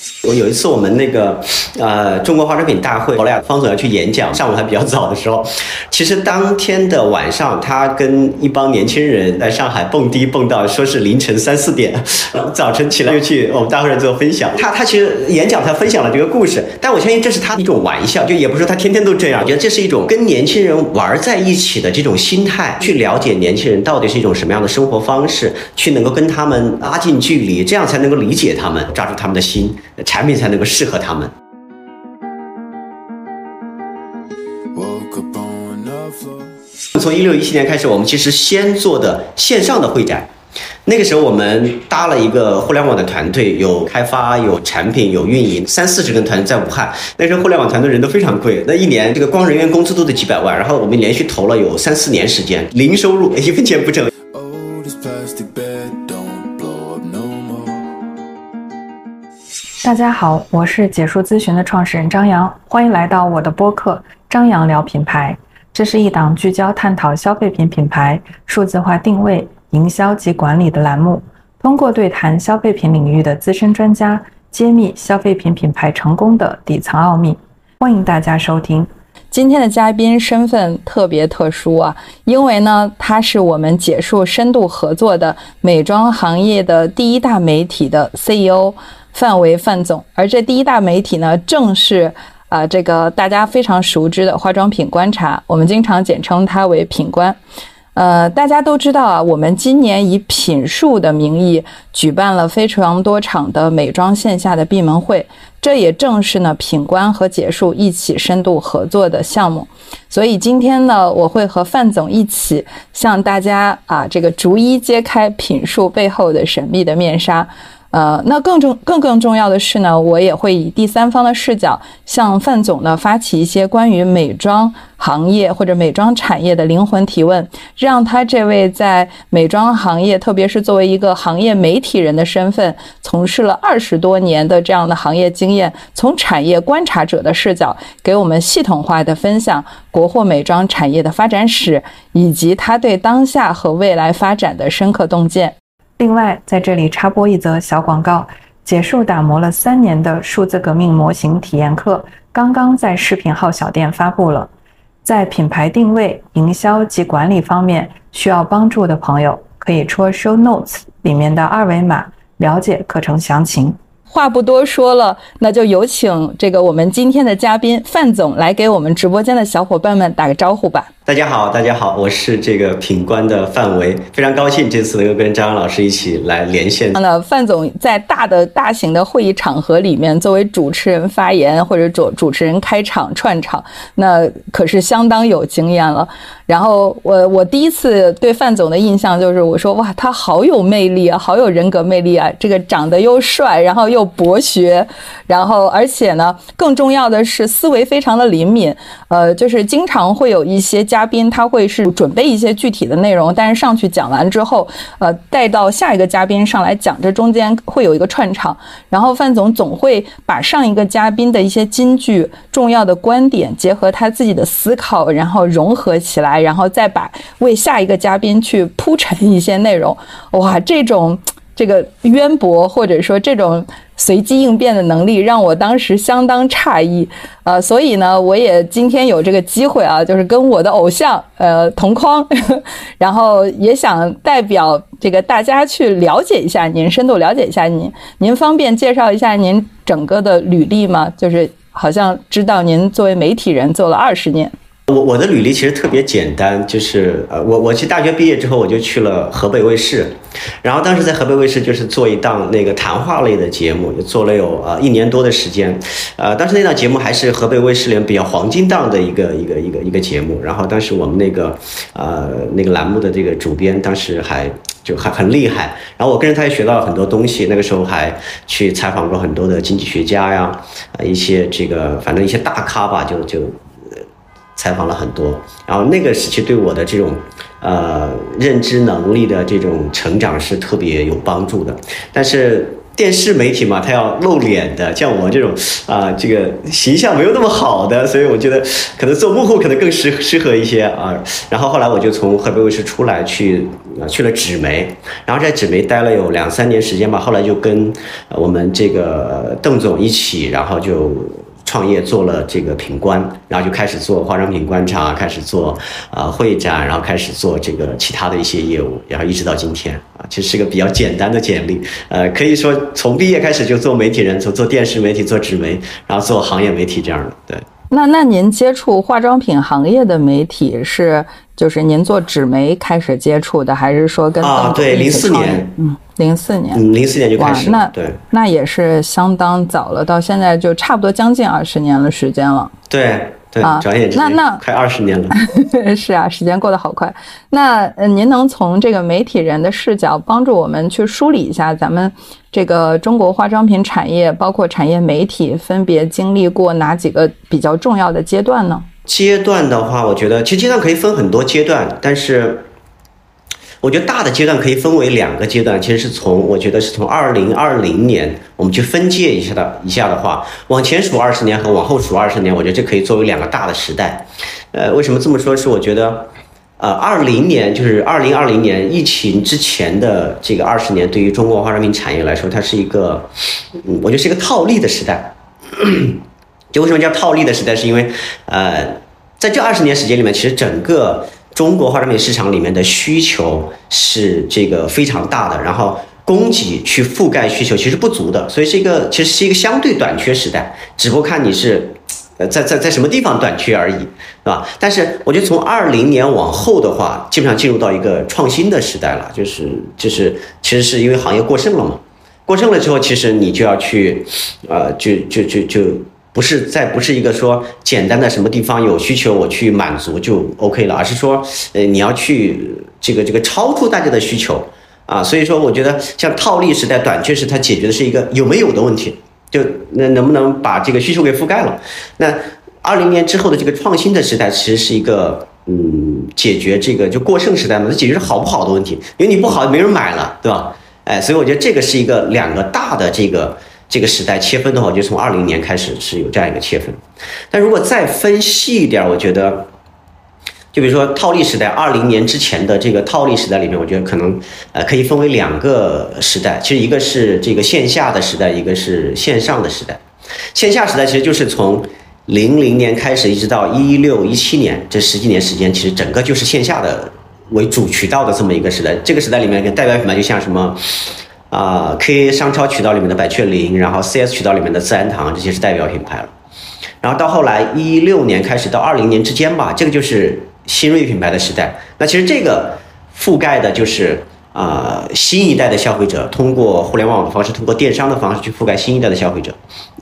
Thank you. 我有一次我们那个呃中国化妆品大会，我俩方总要去演讲，上午还比较早的时候，其实当天的晚上，他跟一帮年轻人在上海蹦迪蹦到说是凌晨三四点，早晨起来又去我们大会上做分享。他他其实演讲他分享了这个故事，但我相信这是他一种玩笑，就也不是说他天天都这样。我觉得这是一种跟年轻人玩在一起的这种心态，去了解年轻人到底是一种什么样的生活方式，去能够跟他们拉近距离，这样才能够理解他们，抓住他们的心。产品才能够适合他们。从一六一七年开始，我们其实先做的线上的会展，那个时候我们搭了一个互联网的团队，有开发、有产品、有运营，三四十个团队在武汉。那时候互联网团队人都非常贵，那一年这个光人员工资都得几百万。然后我们连续投了有三四年时间，零收入，一分钱不挣。大家好，我是解数咨询的创始人张扬，欢迎来到我的播客《张扬聊品牌》。这是一档聚焦探讨消费品品牌数字化定位、营销及管理的栏目，通过对谈消费品领域的资深专家，揭秘消费品品牌成功的底层奥秘。欢迎大家收听。今天的嘉宾身份特别特殊啊，因为呢，他是我们解数深度合作的美妆行业的第一大媒体的 CEO。范围范总，而这第一大媒体呢，正是啊这个大家非常熟知的化妆品观察，我们经常简称它为品观。呃，大家都知道啊，我们今年以品数的名义举办了非常多场的美妆线下的闭门会，这也正是呢品观和解数一起深度合作的项目。所以今天呢，我会和范总一起向大家啊这个逐一揭开品数背后的神秘的面纱。呃，那更重、更更重要的是呢，我也会以第三方的视角，向范总呢发起一些关于美妆行业或者美妆产业的灵魂提问，让他这位在美妆行业，特别是作为一个行业媒体人的身份，从事了二十多年的这样的行业经验，从产业观察者的视角，给我们系统化的分享国货美妆产业的发展史，以及他对当下和未来发展的深刻洞见。另外，在这里插播一则小广告：结束打磨了三年的数字革命模型体验课，刚刚在视频号小店发布了。在品牌定位、营销及管理方面需要帮助的朋友，可以戳 show notes 里面的二维码了解课程详情。话不多说了，那就有请这个我们今天的嘉宾范总来给我们直播间的小伙伴们打个招呼吧。大家好，大家好，我是这个品官的范维，非常高兴这次能够跟张老师一起来连线。那范总在大的大型的会议场合里面，作为主持人发言或者主主持人开场串场，那可是相当有经验了。然后我我第一次对范总的印象就是，我说哇，他好有魅力啊，好有人格魅力啊，这个长得又帅，然后又博学，然后而且呢，更重要的是思维非常的灵敏，呃，就是经常会有一些嘉。嘉宾他会是准备一些具体的内容，但是上去讲完之后，呃，带到下一个嘉宾上来讲，这中间会有一个串场，然后范总总会把上一个嘉宾的一些金句、重要的观点结合他自己的思考，然后融合起来，然后再把为下一个嘉宾去铺陈一些内容。哇，这种。这个渊博或者说这种随机应变的能力，让我当时相当诧异，呃，所以呢，我也今天有这个机会啊，就是跟我的偶像呃同框，然后也想代表这个大家去了解一下您，深度了解一下您，您方便介绍一下您整个的履历吗？就是好像知道您作为媒体人做了二十年。我我的履历其实特别简单，就是呃，我我其实大学毕业之后我就去了河北卫视，然后当时在河北卫视就是做一档那个谈话类的节目，就做了有呃一年多的时间，呃，当时那档节目还是河北卫视里面比较黄金档的一个一个一个一个节目，然后当时我们那个呃那个栏目的这个主编当时还就还很厉害，然后我跟着他也学到了很多东西，那个时候还去采访过很多的经济学家呀，呃一些这个反正一些大咖吧，就就。采访了很多，然后那个时期对我的这种，呃，认知能力的这种成长是特别有帮助的。但是电视媒体嘛，它要露脸的，像我这种啊，这个形象没有那么好的，所以我觉得可能做幕后可能更适适合一些啊。然后后来我就从河北卫视出来去去了纸媒，然后在纸媒待了有两三年时间吧，后来就跟我们这个邓总一起，然后就。创业做了这个品官，然后就开始做化妆品观察，开始做啊会展，然后开始做这个其他的一些业务，然后一直到今天啊，其实是个比较简单的简历。呃，可以说从毕业开始就做媒体人，从做电视媒体、做纸媒，然后做行业媒体这样的。对。那那您接触化妆品行业的媒体是就是您做纸媒开始接触的，还是说跟啊对零四年嗯。零四年，嗯，零四年就开始，那对，那也是相当早了，到现在就差不多将近二十年的时间了。对对，转眼那那快二十年了。是啊，时间过得好快。那呃，您能从这个媒体人的视角帮助我们去梳理一下咱们这个中国化妆品产业，包括产业媒体分别经历过哪几个比较重要的阶段呢？阶段的话，我觉得其实阶段可以分很多阶段，但是。我觉得大的阶段可以分为两个阶段，其实是从我觉得是从二零二零年我们去分界一下的，一下的话，往前数二十年和往后数二十年，我觉得这可以作为两个大的时代。呃，为什么这么说？是我觉得，呃，二零年就是二零二零年疫情之前的这个二十年，对于中国化妆品产业来说，它是一个，嗯，我觉得是一个套利的时代。就为什么叫套利的时代？是因为，呃，在这二十年时间里面，其实整个。中国化妆品市场里面的需求是这个非常大的，然后供给去覆盖需求其实不足的，所以是一个其实是一个相对短缺时代，只不过看你是，呃，在在在什么地方短缺而已，是吧？但是我觉得从二零年往后的话，基本上进入到一个创新的时代了，就是就是其实是因为行业过剩了嘛，过剩了之后，其实你就要去，呃，就就就就。不是再不是一个说简单的什么地方有需求我去满足就 OK 了，而是说，呃，你要去这个这个超出大家的需求啊，所以说我觉得像套利时代、短缺时，它解决的是一个有没有的问题，就那能不能把这个需求给覆盖了？那二零年之后的这个创新的时代，其实是一个嗯，解决这个就过剩时代嘛，它解决是好不好的问题，因为你不好没人买了，对吧？哎，所以我觉得这个是一个两个大的这个。这个时代切分的话，就从二零年开始是有这样一个切分。但如果再分细一点，我觉得，就比如说套利时代，二零年之前的这个套利时代里面，我觉得可能呃可以分为两个时代。其实一个是这个线下的时代，一个是线上的时代。线下时代其实就是从零零年开始，一直到一六一七年这十几年时间，其实整个就是线下的为主渠道的这么一个时代。这个时代里面代表品牌就像什么？啊，KA 商超渠道里面的百雀羚，然后 CS 渠道里面的自然堂，这些是代表品牌了。然后到后来一六年开始到二零年之间吧，这个就是新锐品牌的时代。那其实这个覆盖的就是啊新一代的消费者，通过互联网的方式，通过电商的方式去覆盖新一代的消费者，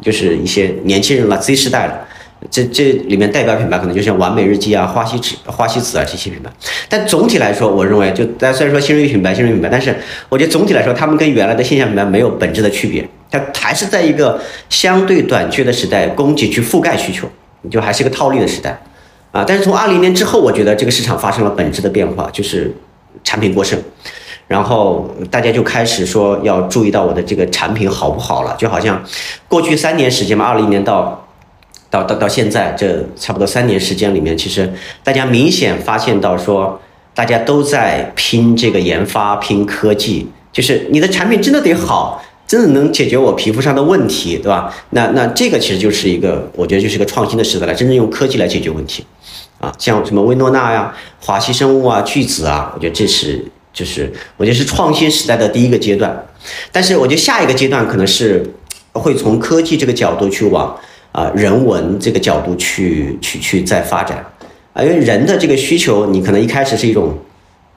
就是一些年轻人了，Z 时代了。这这里面代表品牌可能就像完美日记啊、花西子、花西子啊这些品牌，但总体来说，我认为就大家虽然说新锐品牌、新锐品牌，但是我觉得总体来说，他们跟原来的线下品牌没有本质的区别，它还是在一个相对短缺的时代，供给去覆盖需求，就还是一个套利的时代啊。但是从二零年之后，我觉得这个市场发生了本质的变化，就是产品过剩，然后大家就开始说要注意到我的这个产品好不好了，就好像过去三年时间嘛，二零年到。到到到现在这差不多三年时间里面，其实大家明显发现到说，大家都在拼这个研发、拼科技，就是你的产品真的得好，真的能解决我皮肤上的问题，对吧？那那这个其实就是一个，我觉得就是一个创新的时代了，真正用科技来解决问题，啊，像什么薇诺娜呀、华西生物啊、巨子啊，我觉得这是就是我觉得是创新时代的第一个阶段，但是我觉得下一个阶段可能是会从科技这个角度去往。啊，人文这个角度去去去再发展，啊，因为人的这个需求，你可能一开始是一种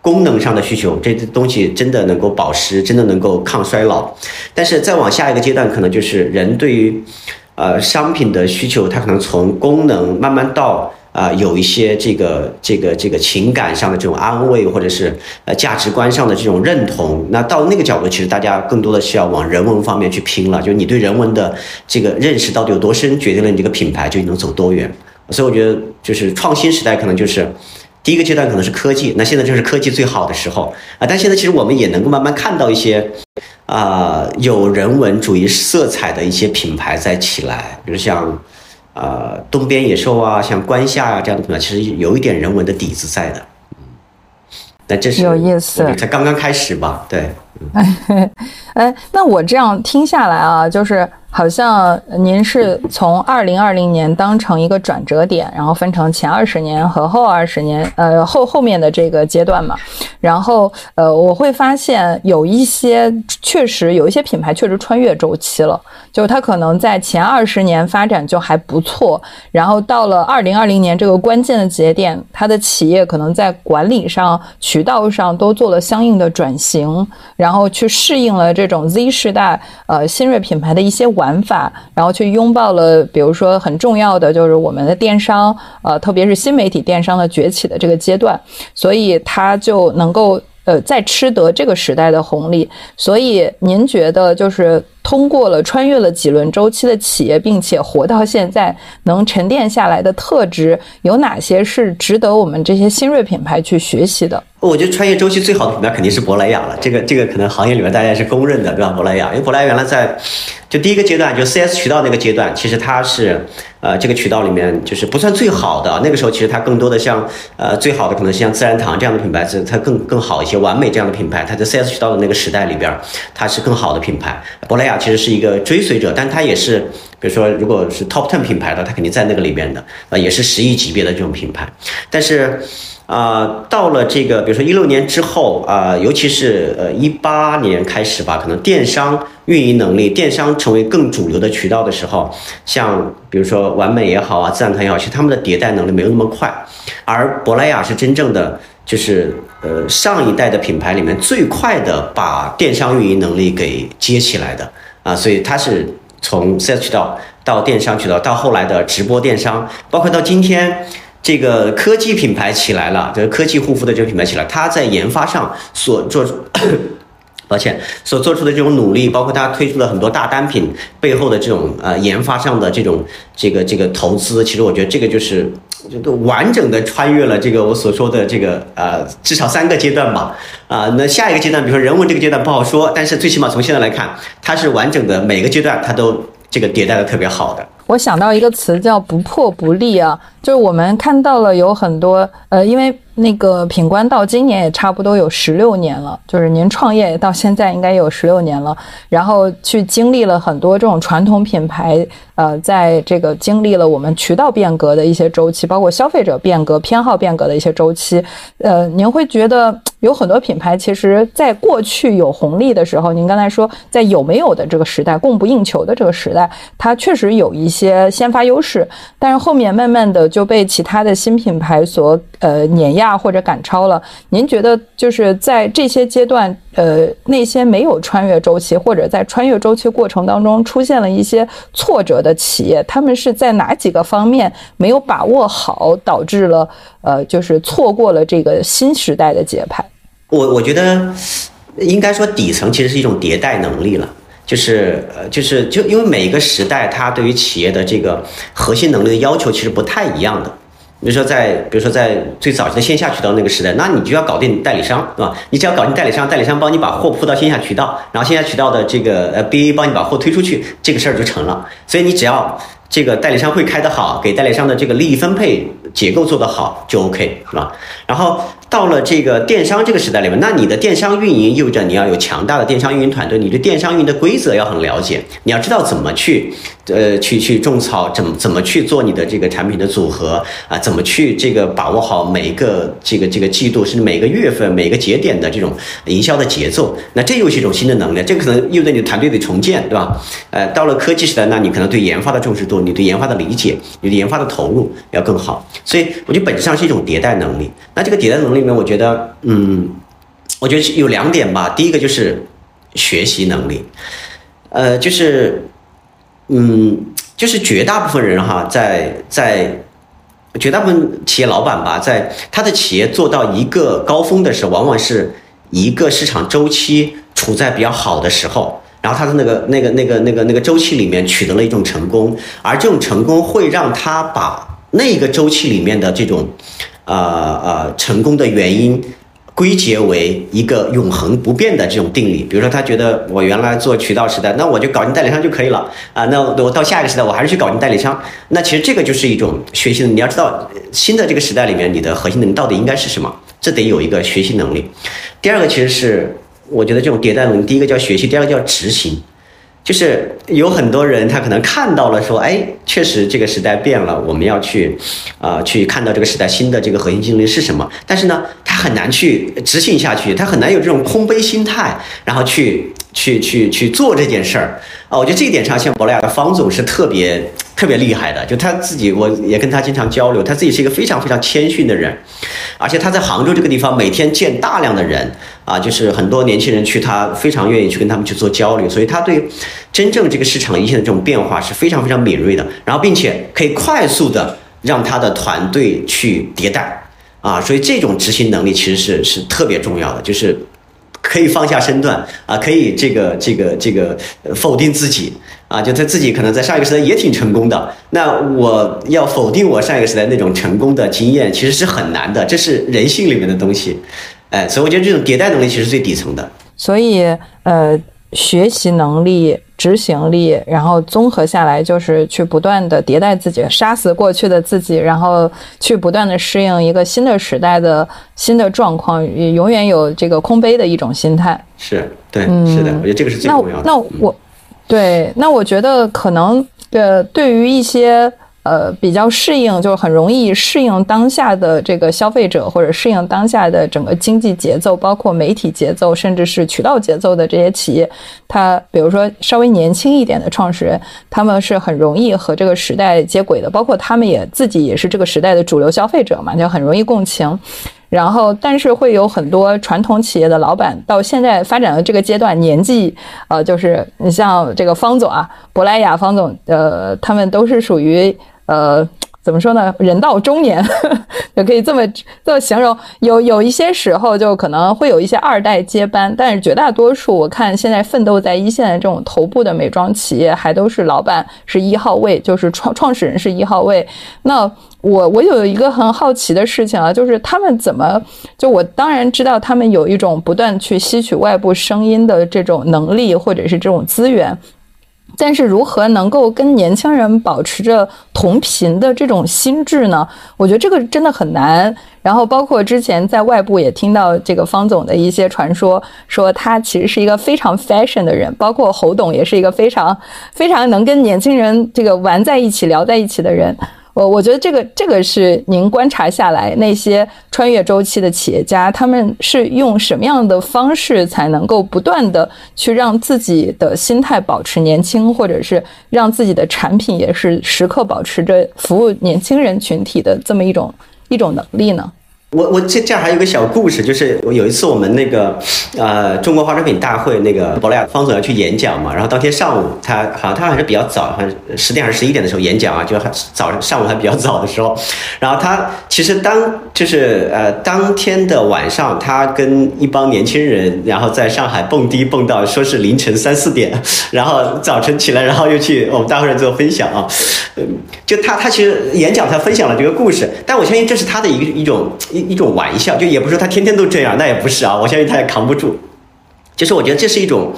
功能上的需求，这东西真的能够保湿，真的能够抗衰老，但是再往下一个阶段，可能就是人对于呃商品的需求，它可能从功能慢慢到。啊，有一些这个这个这个情感上的这种安慰，或者是呃价值观上的这种认同，那到那个角度，其实大家更多的是要往人文方面去拼了。就你对人文的这个认识到底有多深，决定了你这个品牌就能走多远。所以我觉得，就是创新时代可能就是第一个阶段，可能是科技。那现在就是科技最好的时候啊。但现在其实我们也能够慢慢看到一些啊有人文主义色彩的一些品牌在起来，比如像呃东边野兽啊，像关夏啊这样的地方，其实有一点人文的底子在的。那这是有意思，才刚刚开始吧？对。哎，那我这样听下来啊，就是。好像您是从二零二零年当成一个转折点，然后分成前二十年和后二十年，呃后后面的这个阶段嘛。然后呃，我会发现有一些确实有一些品牌确实穿越周期了，就是它可能在前二十年发展就还不错，然后到了二零二零年这个关键的节点，它的企业可能在管理上、渠道上都做了相应的转型，然后去适应了这种 Z 世代呃新锐品牌的一些。玩法，然后去拥抱了，比如说很重要的就是我们的电商，呃，特别是新媒体电商的崛起的这个阶段，所以它就能够呃再吃得这个时代的红利。所以您觉得，就是通过了穿越了几轮周期的企业，并且活到现在能沉淀下来的特质，有哪些是值得我们这些新锐品牌去学习的？我觉得穿越周期最好的品牌肯定是珀莱雅了，这个这个可能行业里面大家是公认的，对吧？珀莱雅，因为珀莱雅原来在就第一个阶段，就 CS 渠道那个阶段，其实它是呃这个渠道里面就是不算最好的，那个时候其实它更多的像呃最好的可能是像自然堂这样的品牌，是它更更好一些，完美这样的品牌，它在 CS 渠道的那个时代里边，它是更好的品牌。珀莱雅其实是一个追随者，但它也是比如说如果是 Top Ten 品牌的，它肯定在那个里边的，啊也是十亿级别的这种品牌，但是。啊，到了这个，比如说一六年之后啊，尤其是呃一八年开始吧，可能电商运营能力，电商成为更主流的渠道的时候，像比如说完美也好啊，自然堂也好，其实他们的迭代能力没有那么快，而珀莱雅是真正的就是呃上一代的品牌里面最快的把电商运营能力给接起来的啊，所以它是从 CS 渠道到电商渠道，到后来的直播电商，包括到今天。这个科技品牌起来了，这个科技护肤的这个品牌起来，它在研发上所做，抱歉，所做出的这种努力，包括他推出了很多大单品背后的这种呃研发上的这种这个这个投资，其实我觉得这个就是就都完整的穿越了这个我所说的这个呃至少三个阶段吧，啊，那下一个阶段，比如说人文这个阶段不好说，但是最起码从现在来看，它是完整的每个阶段它都这个迭代的特别好的。我想到一个词叫不破不立啊，就是我们看到了有很多呃，因为。那个品冠到今年也差不多有十六年了，就是您创业到现在应该有十六年了，然后去经历了很多这种传统品牌，呃，在这个经历了我们渠道变革的一些周期，包括消费者变革、偏好变革的一些周期，呃，您会觉得有很多品牌其实在过去有红利的时候，您刚才说在有没有的这个时代、供不应求的这个时代，它确实有一些些先发优势，但是后面慢慢的就被其他的新品牌所呃碾压。或者赶超了，您觉得就是在这些阶段，呃，那些没有穿越周期或者在穿越周期过程当中出现了一些挫折的企业，他们是在哪几个方面没有把握好，导致了呃，就是错过了这个新时代的节拍？我我觉得应该说底层其实是一种迭代能力了，就是呃，就是就因为每一个时代它对于企业的这个核心能力的要求其实不太一样的。比如说，在比如说在最早期的线下渠道那个时代，那你就要搞定代理商，对吧？你只要搞定代理商，代理商帮你把货铺到线下渠道，然后线下渠道的这个呃 BA 帮你把货推出去，这个事儿就成了。所以你只要这个代理商会开得好，给代理商的这个利益分配结构做得好，就 OK，是吧？然后。到了这个电商这个时代里面，那你的电商运营意味着你要有强大的电商运营团队，你对电商运营的规则要很了解，你要知道怎么去，呃，去去种草，怎么怎么去做你的这个产品的组合啊，怎么去这个把握好每一个这个这个季度甚至每个月份每个节点的这种营销的节奏，那这又是一种新的能力，这可能意味着你的团队得重建，对吧？呃，到了科技时代，那你可能对研发的重视度，你对研发的理解，你的研发的投入要更好，所以我觉得本质上是一种迭代能力。那这个迭代能力。里面我觉得，嗯，我觉得有两点吧。第一个就是学习能力，呃，就是，嗯，就是绝大部分人哈，在在绝大部分企业老板吧，在他的企业做到一个高峰的时候，往往是一个市场周期处在比较好的时候，然后他的那个那个那个那个那个周期里面取得了一种成功，而这种成功会让他把那个周期里面的这种。呃呃，成功的原因归结为一个永恒不变的这种定理。比如说，他觉得我原来做渠道时代，那我就搞定代理商就可以了啊。那我到下一个时代，我还是去搞定代理商。那其实这个就是一种学习的。你要知道，新的这个时代里面，你的核心能力到底应该是什么？这得有一个学习能力。第二个其实是，我觉得这种迭代能力，第一个叫学习，第二个叫执行。就是有很多人，他可能看到了说，哎，确实这个时代变了，我们要去，啊，去看到这个时代新的这个核心竞争力是什么。但是呢，他很难去执行下去，他很难有这种空杯心态，然后去去去去做这件事儿。啊，我觉得这一点上，像珀莱雅的方总是特别。特别厉害的，就他自己，我也跟他经常交流，他自己是一个非常非常谦逊的人，而且他在杭州这个地方每天见大量的人啊，就是很多年轻人去，他非常愿意去跟他们去做交流，所以他对真正这个市场一线的这种变化是非常非常敏锐的，然后并且可以快速的让他的团队去迭代啊，所以这种执行能力其实是是特别重要的，就是可以放下身段啊，可以这个这个这个否定自己。啊，就他自己可能在上一个时代也挺成功的，那我要否定我上一个时代那种成功的经验，其实是很难的，这是人性里面的东西，哎，所以我觉得这种迭代能力其实最底层的。所以，呃，学习能力、执行力，然后综合下来就是去不断的迭代自己，杀死过去的自己，然后去不断的适应一个新的时代的新的状况，也永远有这个空杯的一种心态。是对，是的，我觉得这个是最重要的。那那我。对，那我觉得可能呃，对于一些呃比较适应，就是很容易适应当下的这个消费者，或者适应当下的整个经济节奏，包括媒体节奏，甚至是渠道节奏的这些企业，它比如说稍微年轻一点的创始人，他们是很容易和这个时代接轨的，包括他们也自己也是这个时代的主流消费者嘛，就很容易共情。然后，但是会有很多传统企业的老板到现在发展的这个阶段，年纪，呃，就是你像这个方总啊，珀莱雅方总，呃，他们都是属于呃。怎么说呢？人到中年，也可以这么这么形容。有有一些时候，就可能会有一些二代接班，但是绝大多数，我看现在奋斗在一线的这种头部的美妆企业，还都是老板是一号位，就是创创始人是一号位。那我我有一个很好奇的事情啊，就是他们怎么就我当然知道他们有一种不断去吸取外部声音的这种能力，或者是这种资源。但是如何能够跟年轻人保持着同频的这种心智呢？我觉得这个真的很难。然后包括之前在外部也听到这个方总的一些传说，说他其实是一个非常 fashion 的人，包括侯董也是一个非常非常能跟年轻人这个玩在一起、聊在一起的人。我我觉得这个这个是您观察下来那些穿越周期的企业家，他们是用什么样的方式才能够不断的去让自己的心态保持年轻，或者是让自己的产品也是时刻保持着服务年轻人群体的这么一种一种能力呢？我我这这还有个小故事，就是我有一次我们那个呃中国化妆品大会那个珀莱雅方总要去演讲嘛，然后当天上午他好像他还是比较早，好像十点还是十一点的时候演讲啊，就还早上午还比较早的时候，然后他其实当就是呃当天的晚上，他跟一帮年轻人，然后在上海蹦迪蹦到说是凌晨三四点，然后早晨起来，然后又去我们大会上做分享啊，就他他其实演讲他分享了这个故事，但我相信这是他的一个一种一。种玩笑，就也不是他天天都这样，那也不是啊，我相信他也扛不住。就是我觉得这是一种，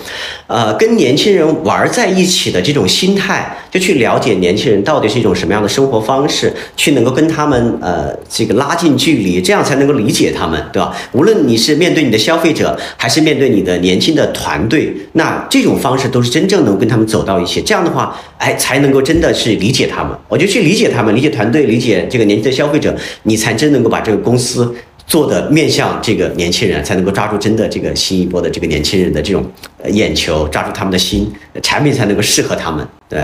呃，跟年轻人玩在一起的这种心态，就去了解年轻人到底是一种什么样的生活方式，去能够跟他们呃这个拉近距离，这样才能够理解他们，对吧？无论你是面对你的消费者，还是面对你的年轻的团队，那这种方式都是真正能跟他们走到一起。这样的话，哎，才能够真的是理解他们。我就去理解他们，理解团队，理解这个年轻的消费者，你才真能够把这个公司。做的面向这个年轻人，才能够抓住真的这个新一波的这个年轻人的这种眼球，抓住他们的心，产品才能够适合他们。对，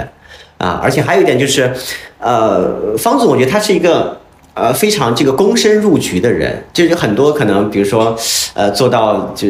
啊，而且还有一点就是，呃，方总，我觉得他是一个呃非常这个躬身入局的人，就是很多可能，比如说，呃，做到就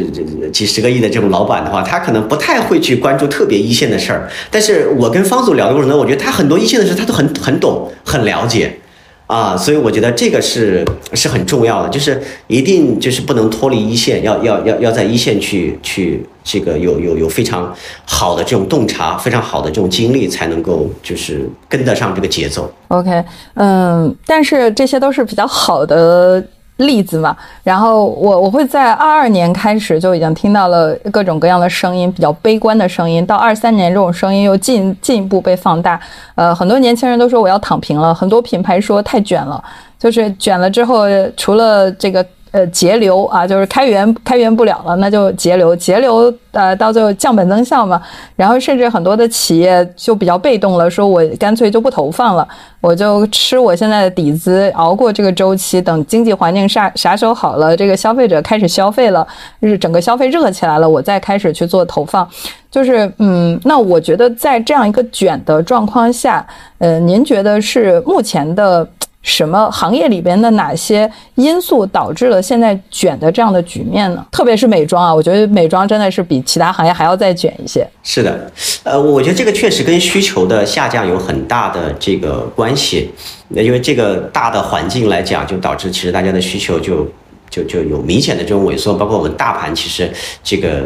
几十个亿的这种老板的话，他可能不太会去关注特别一线的事儿。但是我跟方总聊的过程中，我觉得他很多一线的事他都很很懂，很了解。啊，所以我觉得这个是是很重要的，就是一定就是不能脱离一线，要要要要在一线去去这个有有有非常好的这种洞察，非常好的这种经历，才能够就是跟得上这个节奏。OK，嗯，但是这些都是比较好的例子嘛。然后我我会在二二年开始就已经听到了各种各样的声音，比较悲观的声音。到二三年，这种声音又进进一步被放大。呃，很多年轻人都说我要躺平了，很多品牌说太卷了，就是卷了之后，除了这个。呃，节流啊，就是开源开源不了了，那就节流，节流呃，到最后降本增效嘛。然后甚至很多的企业就比较被动了，说我干脆就不投放了，我就吃我现在的底子，熬过这个周期，等经济环境啥啥时候好了，这个消费者开始消费了，就是整个消费热起来了，我再开始去做投放。就是嗯，那我觉得在这样一个卷的状况下，呃，您觉得是目前的？什么行业里边的哪些因素导致了现在卷的这样的局面呢？特别是美妆啊，我觉得美妆真的是比其他行业还要再卷一些。是的，呃，我觉得这个确实跟需求的下降有很大的这个关系。那因为这个大的环境来讲，就导致其实大家的需求就就就有明显的这种萎缩。包括我们大盘，其实这个。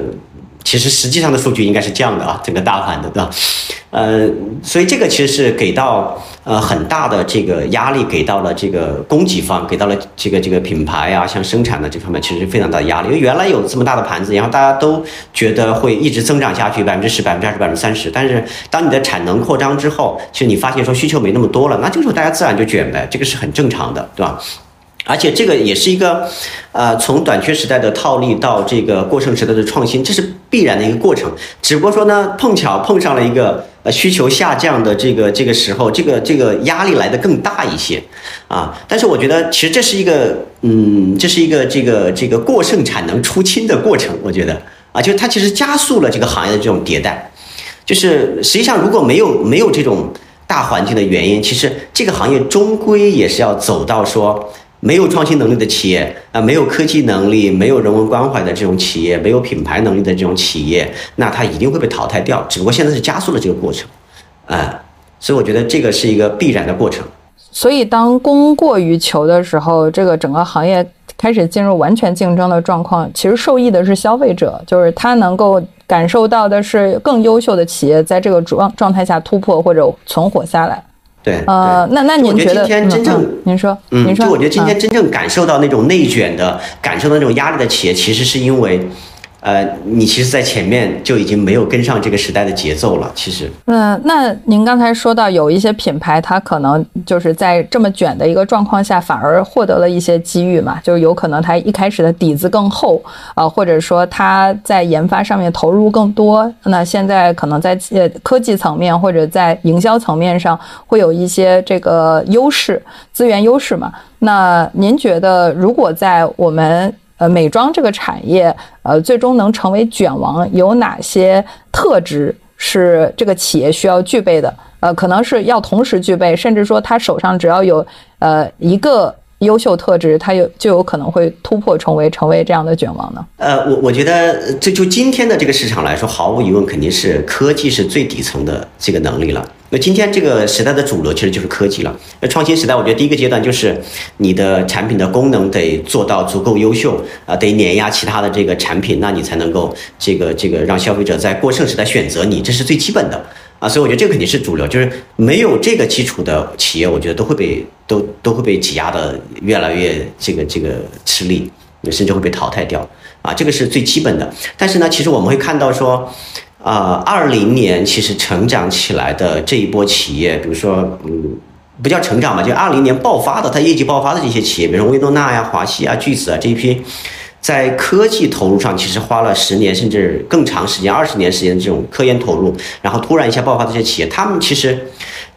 其实实际上的数据应该是这样的啊，整个大盘的，对吧？呃，所以这个其实是给到呃很大的这个压力，给到了这个供给方，给到了这个这个品牌啊，像生产的这方面，其实是非常大的压力。因为原来有这么大的盘子，然后大家都觉得会一直增长下去，百分之十、百分之二十、百分之三十。但是当你的产能扩张之后，其实你发现说需求没那么多了，那这个时候大家自然就卷呗，这个是很正常的，对吧？而且这个也是一个，呃，从短缺时代的套利到这个过剩时代的创新，这是必然的一个过程。只不过说呢，碰巧碰上了一个呃需求下降的这个这个时候，这个这个压力来的更大一些啊。但是我觉得其实这是一个，嗯，这是一个这个这个过剩产能出清的过程。我觉得啊，就它其实加速了这个行业的这种迭代。就是实际上如果没有没有这种大环境的原因，其实这个行业终归也是要走到说。没有创新能力的企业啊，没有科技能力、没有人文关怀的这种企业，没有品牌能力的这种企业，那它一定会被淘汰掉。只不过现在是加速了这个过程，啊，所以我觉得这个是一个必然的过程。所以当供过于求的时候，这个整个行业开始进入完全竞争的状况，其实受益的是消费者，就是他能够感受到的是更优秀的企业在这个状状态下突破或者存活下来。对，呃，那那您觉得，真正您说，您说，就我觉得今天真正感受到那种内卷的，感受到那种压力的企业，其实是因为。呃，你其实，在前面就已经没有跟上这个时代的节奏了。其实，嗯，那您刚才说到有一些品牌，它可能就是在这么卷的一个状况下，反而获得了一些机遇嘛，就是有可能它一开始的底子更厚啊，或者说它在研发上面投入更多，那现在可能在呃科技层面或者在营销层面上会有一些这个优势，资源优势嘛。那您觉得，如果在我们呃，美妆这个产业，呃，最终能成为卷王，有哪些特质是这个企业需要具备的？呃，可能是要同时具备，甚至说他手上只要有呃一个。优秀特质，他有就有可能会突破成为成为这样的卷王呢？呃，我我觉得这就今天的这个市场来说，毫无疑问肯定是科技是最底层的这个能力了。那今天这个时代的主流其实就是科技了。那创新时代，我觉得第一个阶段就是你的产品的功能得做到足够优秀啊，得碾压其他的这个产品，那你才能够这个这个让消费者在过剩时代选择你，这是最基本的。啊，所以我觉得这个肯定是主流，就是没有这个基础的企业，我觉得都会被都都会被挤压的越来越这个这个吃力，甚至会被淘汰掉。啊，这个是最基本的。但是呢，其实我们会看到说，啊，二零年其实成长起来的这一波企业，比如说，嗯，不叫成长吧，就二零年爆发的，它业绩爆发的这些企业，比如说薇诺纳呀、华西啊、巨子啊这一批。在科技投入上，其实花了十年甚至更长时间、二十年时间的这种科研投入，然后突然一下爆发这些企业，他们其实，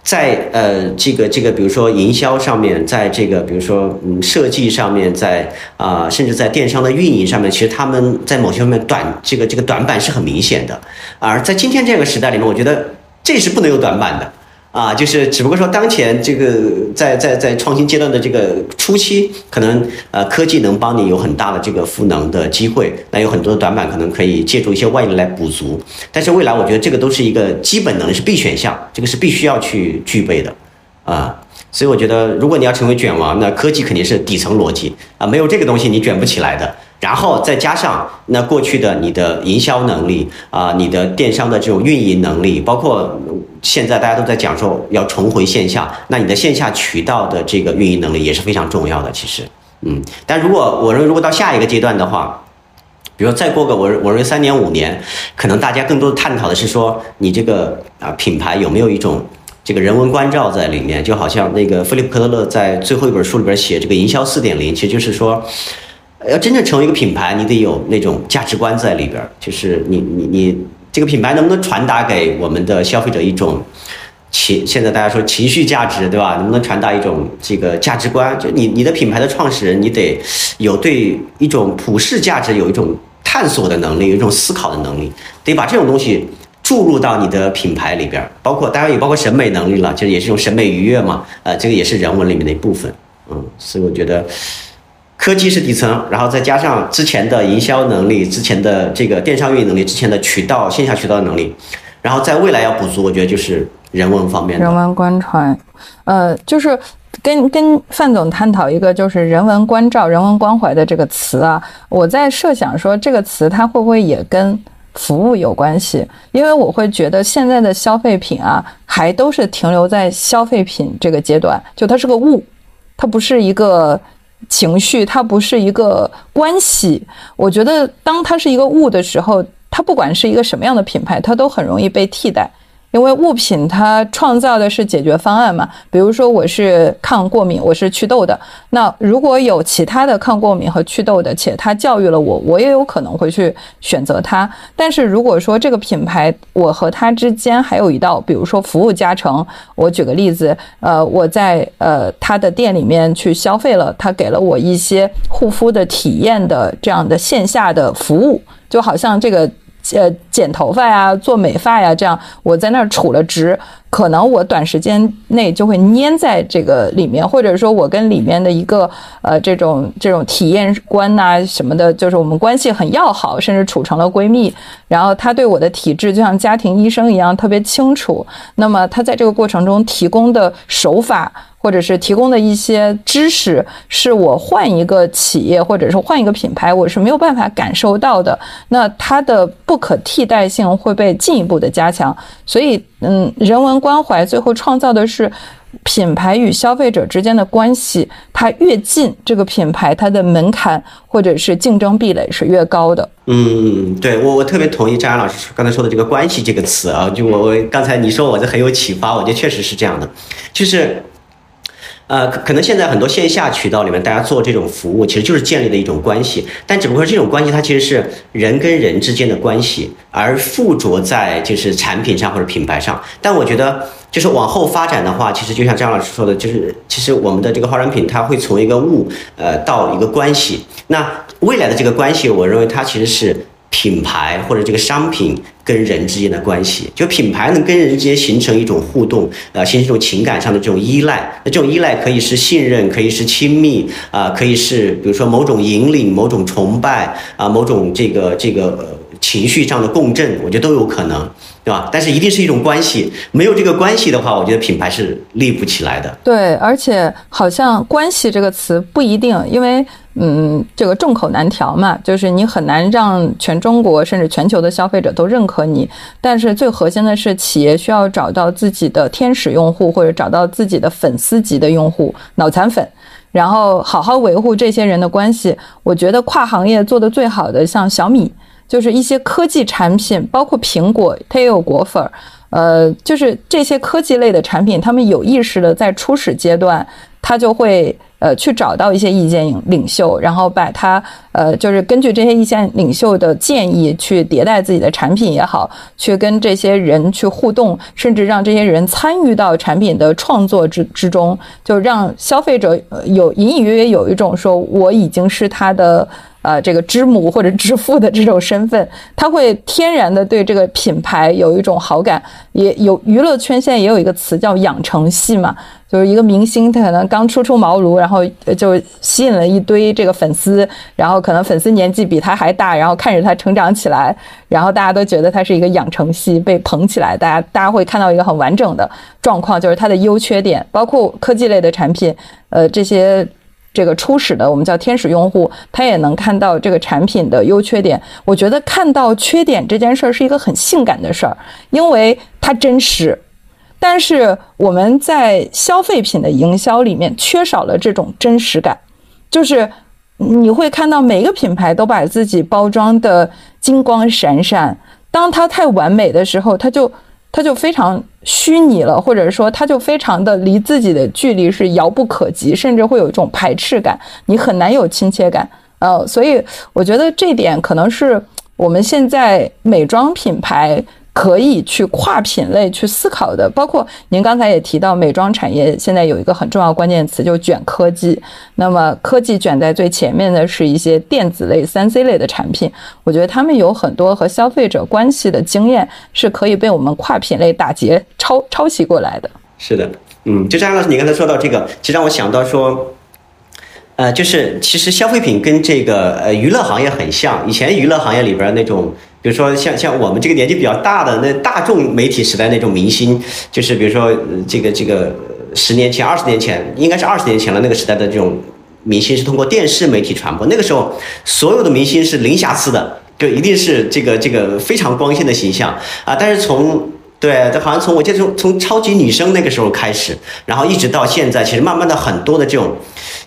在呃这个这个，比如说营销上面，在这个比如说嗯设计上面，在啊甚至在电商的运营上面，其实他们在某些方面短这个这个短板是很明显的。而在今天这个时代里面，我觉得这是不能有短板的。啊，就是只不过说，当前这个在在在创新阶段的这个初期，可能呃科技能帮你有很大的这个赋能的机会，那有很多的短板可能可以借助一些外力来补足。但是未来我觉得这个都是一个基本能力，是必选项，这个是必须要去具备的啊。所以我觉得，如果你要成为卷王，那科技肯定是底层逻辑啊，没有这个东西你卷不起来的。然后再加上那过去的你的营销能力啊，你的电商的这种运营能力，包括现在大家都在讲说要重回线下，那你的线下渠道的这个运营能力也是非常重要的。其实，嗯，但如果我认为如果到下一个阶段的话，比如再过个我我认为三年五年，可能大家更多的探讨的是说你这个啊品牌有没有一种这个人文关照在里面，就好像那个菲利普科特勒在最后一本书里边写这个营销四点零，其实就是说，要真正成为一个品牌，你得有那种价值观在里边，就是你你你这个品牌能不能传达给我们的消费者一种。情现在大家说情绪价值，对吧？能不能传达一种这个价值观？就你你的品牌的创始人，你得有对一种普世价值有一种探索的能力，有一种思考的能力，得把这种东西注入到你的品牌里边。包括当然也包括审美能力了，就是也是一种审美愉悦嘛。呃，这个也是人文里面的一部分。嗯，所以我觉得科技是底层，然后再加上之前的营销能力、之前的这个电商运营能力、之前的渠道线下渠道的能力，然后在未来要补足，我觉得就是。人文方面，人文关怀，呃，就是跟跟范总探讨一个就是人文关照、人文关怀的这个词啊，我在设想说这个词它会不会也跟服务有关系？因为我会觉得现在的消费品啊，还都是停留在消费品这个阶段，就它是个物，它不是一个情绪，它不是一个关系。我觉得当它是一个物的时候，它不管是一个什么样的品牌，它都很容易被替代。因为物品它创造的是解决方案嘛，比如说我是抗过敏，我是祛痘的，那如果有其他的抗过敏和祛痘的，且它教育了我，我也有可能会去选择它。但是如果说这个品牌我和它之间还有一道，比如说服务加成，我举个例子，呃，我在呃它的店里面去消费了，它给了我一些护肤的体验的这样的线下的服务，就好像这个。呃，剪头发呀，做美发呀，这样我在那儿储了值，可能我短时间内就会粘在这个里面，或者说我跟里面的一个呃这种这种体验官呐什么的，就是我们关系很要好，甚至处成了闺蜜。然后他对我的体质就像家庭医生一样特别清楚。那么他在这个过程中提供的手法。或者是提供的一些知识，是我换一个企业或者是换一个品牌，我是没有办法感受到的。那它的不可替代性会被进一步的加强。所以，嗯，人文关怀最后创造的是品牌与消费者之间的关系，它越近，这个品牌它的门槛或者是竞争壁垒是越高的。嗯，对我我特别同意张安老师刚才说的这个“关系”这个词啊，就我我刚才你说我这很有启发，我觉得确实是这样的，就是。呃，可可能现在很多线下渠道里面，大家做这种服务，其实就是建立的一种关系。但只不过这种关系，它其实是人跟人之间的关系，而附着在就是产品上或者品牌上。但我觉得，就是往后发展的话，其实就像张老师说的，就是其实我们的这个化妆品，它会从一个物，呃，到一个关系。那未来的这个关系，我认为它其实是。品牌或者这个商品跟人之间的关系，就品牌能跟人之间形成一种互动，呃，形成一种情感上的这种依赖。那这种依赖可以是信任，可以是亲密，啊，可以是比如说某种引领、某种崇拜，啊，某种这个这个情绪上的共振，我觉得都有可能。对吧？但是一定是一种关系，没有这个关系的话，我觉得品牌是立不起来的。对，而且好像“关系”这个词不一定，因为嗯，这个众口难调嘛，就是你很难让全中国甚至全球的消费者都认可你。但是最核心的是，企业需要找到自己的天使用户，或者找到自己的粉丝级的用户、脑残粉，然后好好维护这些人的关系。我觉得跨行业做的最好的，像小米。就是一些科技产品，包括苹果，它也有果粉儿，呃，就是这些科技类的产品，他们有意识的在初始阶段，他就会。呃，去找到一些意见领袖，然后把它呃，就是根据这些意见领袖的建议去迭代自己的产品也好，去跟这些人去互动，甚至让这些人参与到产品的创作之之中，就让消费者有隐隐约约有一种说我已经是他的呃这个之母或者之父的这种身份，他会天然的对这个品牌有一种好感，也有娱乐圈现在也有一个词叫养成系嘛。就是一个明星，他可能刚初出茅庐，然后就吸引了一堆这个粉丝，然后可能粉丝年纪比他还大，然后看着他成长起来，然后大家都觉得他是一个养成系被捧起来，大家大家会看到一个很完整的状况，就是它的优缺点，包括科技类的产品，呃，这些这个初始的我们叫天使用户，他也能看到这个产品的优缺点。我觉得看到缺点这件事儿是一个很性感的事儿，因为它真实。但是我们在消费品的营销里面缺少了这种真实感，就是你会看到每一个品牌都把自己包装的金光闪闪，当它太完美的时候，它就它就非常虚拟了，或者说它就非常的离自己的距离是遥不可及，甚至会有一种排斥感，你很难有亲切感。呃，所以我觉得这点可能是我们现在美妆品牌。可以去跨品类去思考的，包括您刚才也提到，美妆产业现在有一个很重要关键词，就是卷科技。那么科技卷在最前面的是一些电子类、三 C 类的产品，我觉得他们有很多和消费者关系的经验，是可以被我们跨品类打劫抄抄袭过来的。是的，嗯，就张老师，你刚才说到这个，其实让我想到说。呃，就是其实消费品跟这个呃娱乐行业很像。以前娱乐行业里边那种，比如说像像我们这个年纪比较大的那大众媒体时代那种明星，就是比如说这个这个十年前、二十年前，应该是二十年前了那个时代的这种明星是通过电视媒体传播。那个时候所有的明星是零瑕疵的，就一定是这个这个非常光鲜的形象啊。但是从对，好像从我记得从从超级女声那个时候开始，然后一直到现在，其实慢慢的很多的这种，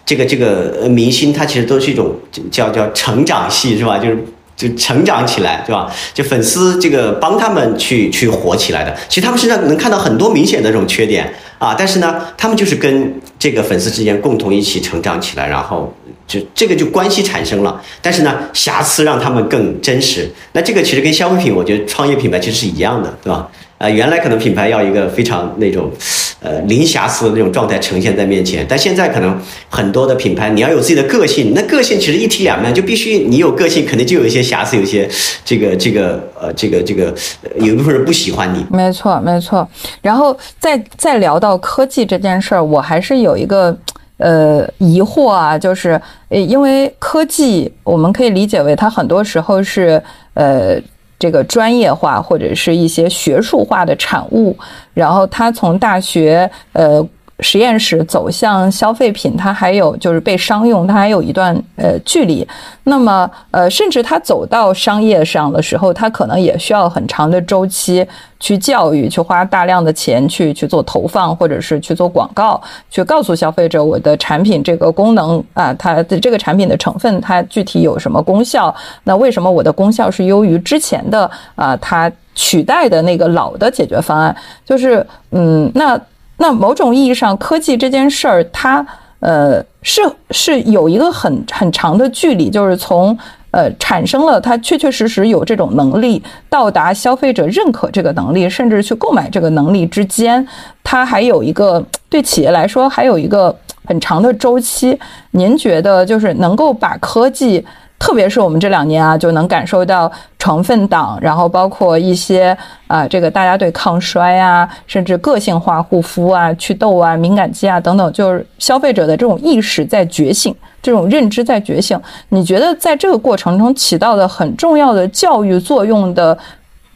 这个这个明星，他其实都是一种叫叫成长系，是吧？就是就成长起来，对吧？就粉丝这个帮他们去去火起来的。其实他们身上能看到很多明显的这种缺点啊，但是呢，他们就是跟这个粉丝之间共同一起成长起来，然后就这个就关系产生了。但是呢，瑕疵让他们更真实。那这个其实跟消费品，我觉得创业品牌其实是一样的，对吧？呃，原来可能品牌要一个非常那种，呃，零瑕疵的那种状态呈现在面前，但现在可能很多的品牌，你要有自己的个性，那个性其实一体两面，就必须你有个性，肯定就有一些瑕疵，有一些这个这个呃这个这个，有一部分人不喜欢你。没错，没错。然后再再聊到科技这件事儿，我还是有一个呃疑惑啊，就是因为科技，我们可以理解为它很多时候是呃。这个专业化或者是一些学术化的产物，然后他从大学呃。实验室走向消费品，它还有就是被商用，它还有一段呃距离。那么呃，甚至它走到商业上的时候，它可能也需要很长的周期去教育，去花大量的钱去去做投放，或者是去做广告，去告诉消费者我的产品这个功能啊，它的这个产品的成分它具体有什么功效？那为什么我的功效是优于之前的啊？它取代的那个老的解决方案，就是嗯那。那某种意义上，科技这件事儿，它呃是是有一个很很长的距离，就是从呃产生了它确确实实有这种能力，到达消费者认可这个能力，甚至去购买这个能力之间，它还有一个对企业来说还有一个很长的周期。您觉得就是能够把科技？特别是我们这两年啊，就能感受到成分党，然后包括一些啊，这个大家对抗衰啊，甚至个性化护肤啊、祛痘啊、敏感肌啊等等，就是消费者的这种意识在觉醒，这种认知在觉醒。你觉得在这个过程中起到的很重要的教育作用的？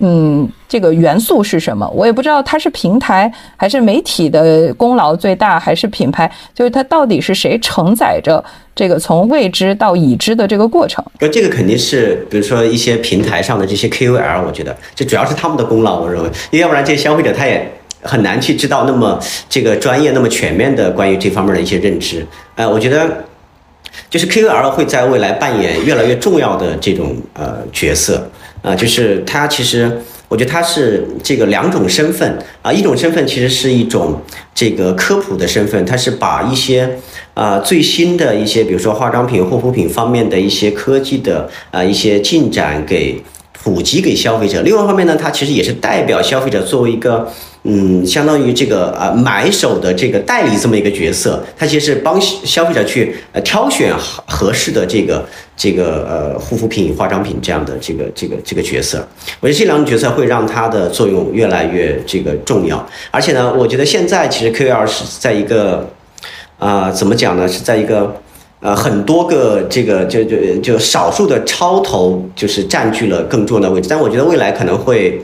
嗯，这个元素是什么？我也不知道，它是平台还是媒体的功劳最大，还是品牌？就是它到底是谁承载着这个从未知到已知的这个过程？那这个肯定是，比如说一些平台上的这些 KOL，我觉得这主要是他们的功劳。我认为，要不然这些消费者他也很难去知道那么这个专业、那么全面的关于这方面的一些认知。呃，我觉得就是 KOL 会在未来扮演越来越重要的这种呃角色。啊，就是他其实，我觉得他是这个两种身份啊，一种身份其实是一种这个科普的身份，他是把一些啊最新的一些，比如说化妆品、护肤品方面的一些科技的啊一些进展给普及给消费者。另外一方面呢，他其实也是代表消费者作为一个。嗯，相当于这个啊买手的这个代理这么一个角色，他其实是帮消费者去呃挑选合合适的这个这个呃护肤品、化妆品这样的这个这个这个角色。我觉得这两种角色会让它的作用越来越这个重要。而且呢，我觉得现在其实 KOL 是在一个啊怎么讲呢？是在一个呃很多个这个就就就少数的超头就是占据了更重要的位置。但我觉得未来可能会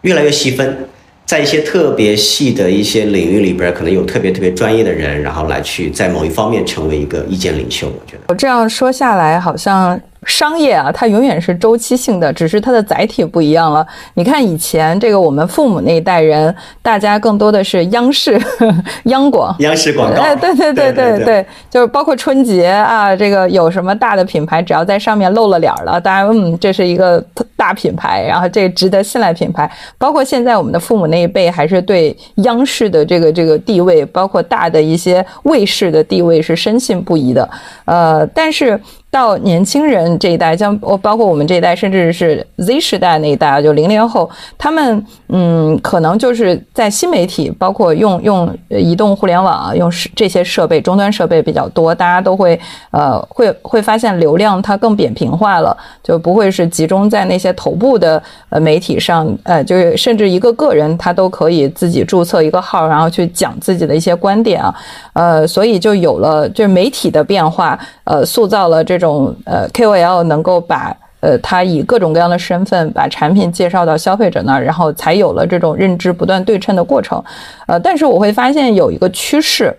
越来越细分。在一些特别细的一些领域里边，可能有特别特别专业的人，然后来去在某一方面成为一个意见领袖。我觉得我这样说下来，好像商业啊，它永远是周期性的，只是它的载体不一样了。你看以前这个我们父母那一代人，大家更多的是央视、央广、央视广告，哎，对对对对对，就是包括春节啊，这个有什么大的品牌，只要在上面露了脸了，大家嗯，这是一个大品牌，然后这值得信赖品牌。包括现在我们的父母那一辈，还是对央视的这个这个地位，包括大的一些卫视的地位是深信不疑的。呃，但是。到年轻人这一代，像我包括我们这一代，甚至是 Z 时代那一代，就零零后，他们嗯，可能就是在新媒体，包括用用移动互联网啊，用这些设备终端设备比较多，大家都会呃会会发现流量它更扁平化了，就不会是集中在那些头部的呃媒体上，呃，就是甚至一个个人他都可以自己注册一个号，然后去讲自己的一些观点啊，呃，所以就有了就是媒体的变化，呃，塑造了这种。种呃 KOL 能够把呃他以各种各样的身份把产品介绍到消费者那儿，然后才有了这种认知不断对称的过程。呃，但是我会发现有一个趋势，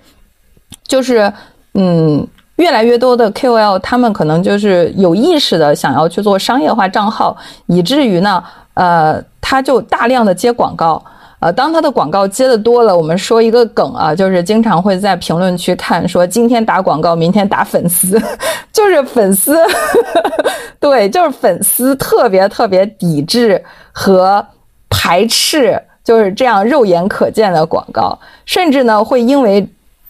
就是嗯，越来越多的 KOL 他们可能就是有意识的想要去做商业化账号，以至于呢，呃，他就大量的接广告。呃，当他的广告接的多了，我们说一个梗啊，就是经常会在评论区看，说今天打广告，明天打粉丝，就是粉丝，对，就是粉丝特别特别抵制和排斥，就是这样肉眼可见的广告，甚至呢会因为。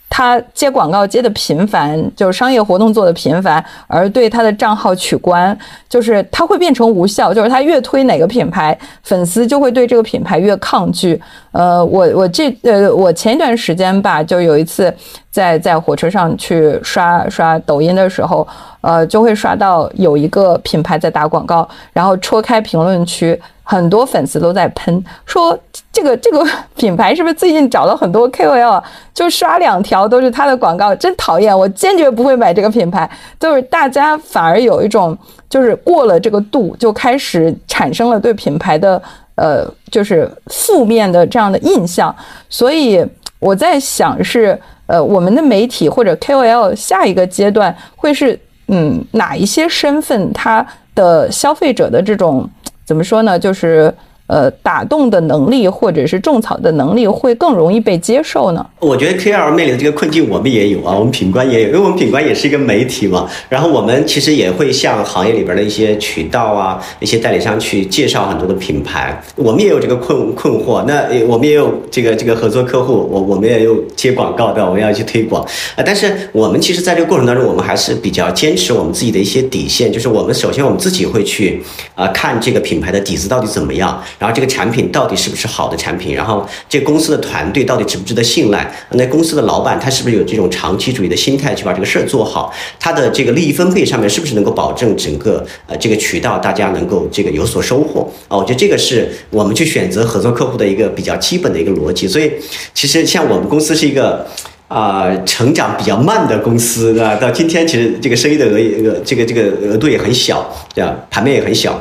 他接广告接的频繁，就是商业活动做的频繁，而对他的账号取关，就是他会变成无效，就是他越推哪个品牌，粉丝就会对这个品牌越抗拒。呃，我我这呃，我前一段时间吧，就有一次在在火车上去刷刷抖音的时候，呃，就会刷到有一个品牌在打广告，然后戳开评论区。很多粉丝都在喷，说这个这个品牌是不是最近找了很多 KOL，就刷两条都是他的广告，真讨厌！我坚决不会买这个品牌。就是大家反而有一种，就是过了这个度，就开始产生了对品牌的呃，就是负面的这样的印象。所以我在想，是呃，我们的媒体或者 KOL 下一个阶段会是嗯哪一些身份，他的消费者的这种。怎么说呢？就是。呃，打动的能力或者是种草的能力会更容易被接受呢？我觉得 K L 面临的这个困境我们也有啊，我们品管也有，因为我们品管也是一个媒体嘛。然后我们其实也会向行业里边的一些渠道啊、一些代理商去介绍很多的品牌。我们也有这个困困惑。那我们也有这个这个合作客户，我我们也有接广告的，我们要去推广啊。但是我们其实在这个过程当中，我们还是比较坚持我们自己的一些底线，就是我们首先我们自己会去啊看这个品牌的底子到底怎么样。然后这个产品到底是不是好的产品？然后这公司的团队到底值不值得信赖？那公司的老板他是不是有这种长期主义的心态去把这个事儿做好？他的这个利益分配上面是不是能够保证整个呃这个渠道大家能够这个有所收获？啊，我觉得这个是我们去选择合作客户的一个比较基本的一个逻辑。所以其实像我们公司是一个啊成长比较慢的公司，对吧？到今天其实这个生意的额额这个这个额度也很小，对吧？盘面也很小。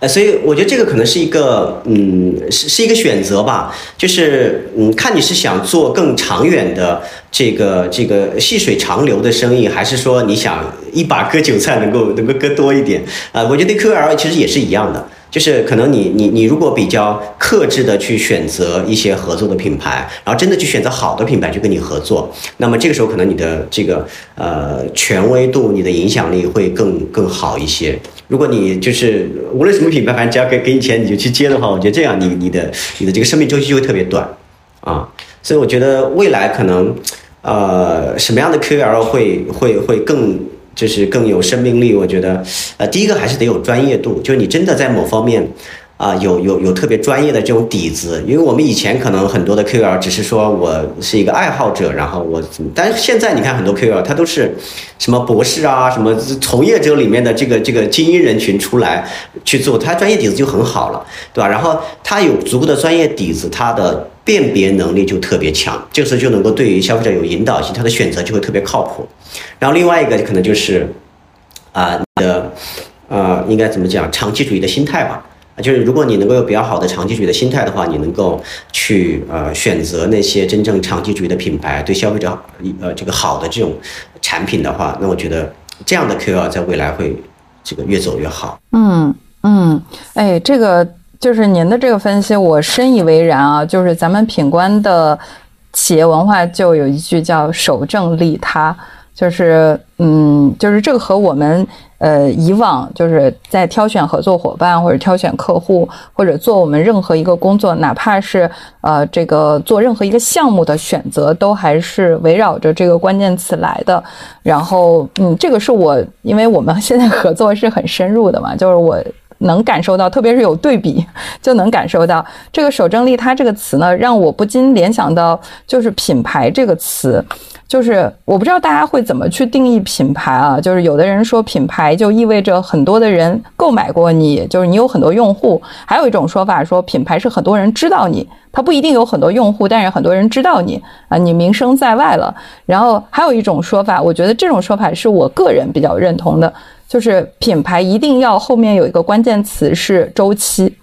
呃，所以我觉得这个可能是一个，嗯，是是一个选择吧，就是，嗯，看你是想做更长远的这个这个细水长流的生意，还是说你想一把割韭菜能够能够割多一点啊？我觉得 QL 其实也是一样的。就是可能你你你如果比较克制的去选择一些合作的品牌，然后真的去选择好的品牌去跟你合作，那么这个时候可能你的这个呃权威度、你的影响力会更更好一些。如果你就是无论什么品牌，反正只要给给你钱你就去接的话，我觉得这样你你的你的这个生命周期就会特别短啊。所以我觉得未来可能呃什么样的 QL 会会会更。就是更有生命力，我觉得，呃，第一个还是得有专业度，就是你真的在某方面，啊，有有有特别专业的这种底子。因为我们以前可能很多的 Q R 只是说我是一个爱好者，然后我，但是现在你看很多 Q R 他都是什么博士啊，什么从业者里面的这个这个精英人群出来去做，他专业底子就很好了，对吧？然后他有足够的专业底子，他的辨别能力就特别强，这个时候就能够对于消费者有引导性，他的选择就会特别靠谱。然后另外一个可能就是，啊，你的，呃，应该怎么讲？长期主义的心态吧。就是如果你能够有比较好的长期主义的心态的话，你能够去呃选择那些真正长期主义的品牌，对消费者呃这个好的这种产品的话，那我觉得这样的 QL 在未来会这个越走越好。嗯嗯，哎，这个就是您的这个分析，我深以为然啊。就是咱们品官的企业文化就有一句叫“守正利他”，就是嗯，就是这个和我们。呃，以往就是在挑选合作伙伴，或者挑选客户，或者做我们任何一个工作，哪怕是呃这个做任何一个项目的选择，都还是围绕着这个关键词来的。然后，嗯，这个是我，因为我们现在合作是很深入的嘛，就是我能感受到，特别是有对比，就能感受到这个“守正利他”这个词呢，让我不禁联想到就是品牌这个词。就是我不知道大家会怎么去定义品牌啊？就是有的人说品牌就意味着很多的人购买过你，就是你有很多用户；还有一种说法说品牌是很多人知道你，它不一定有很多用户，但是很多人知道你啊，你名声在外了。然后还有一种说法，我觉得这种说法是我个人比较认同的，就是品牌一定要后面有一个关键词是周期，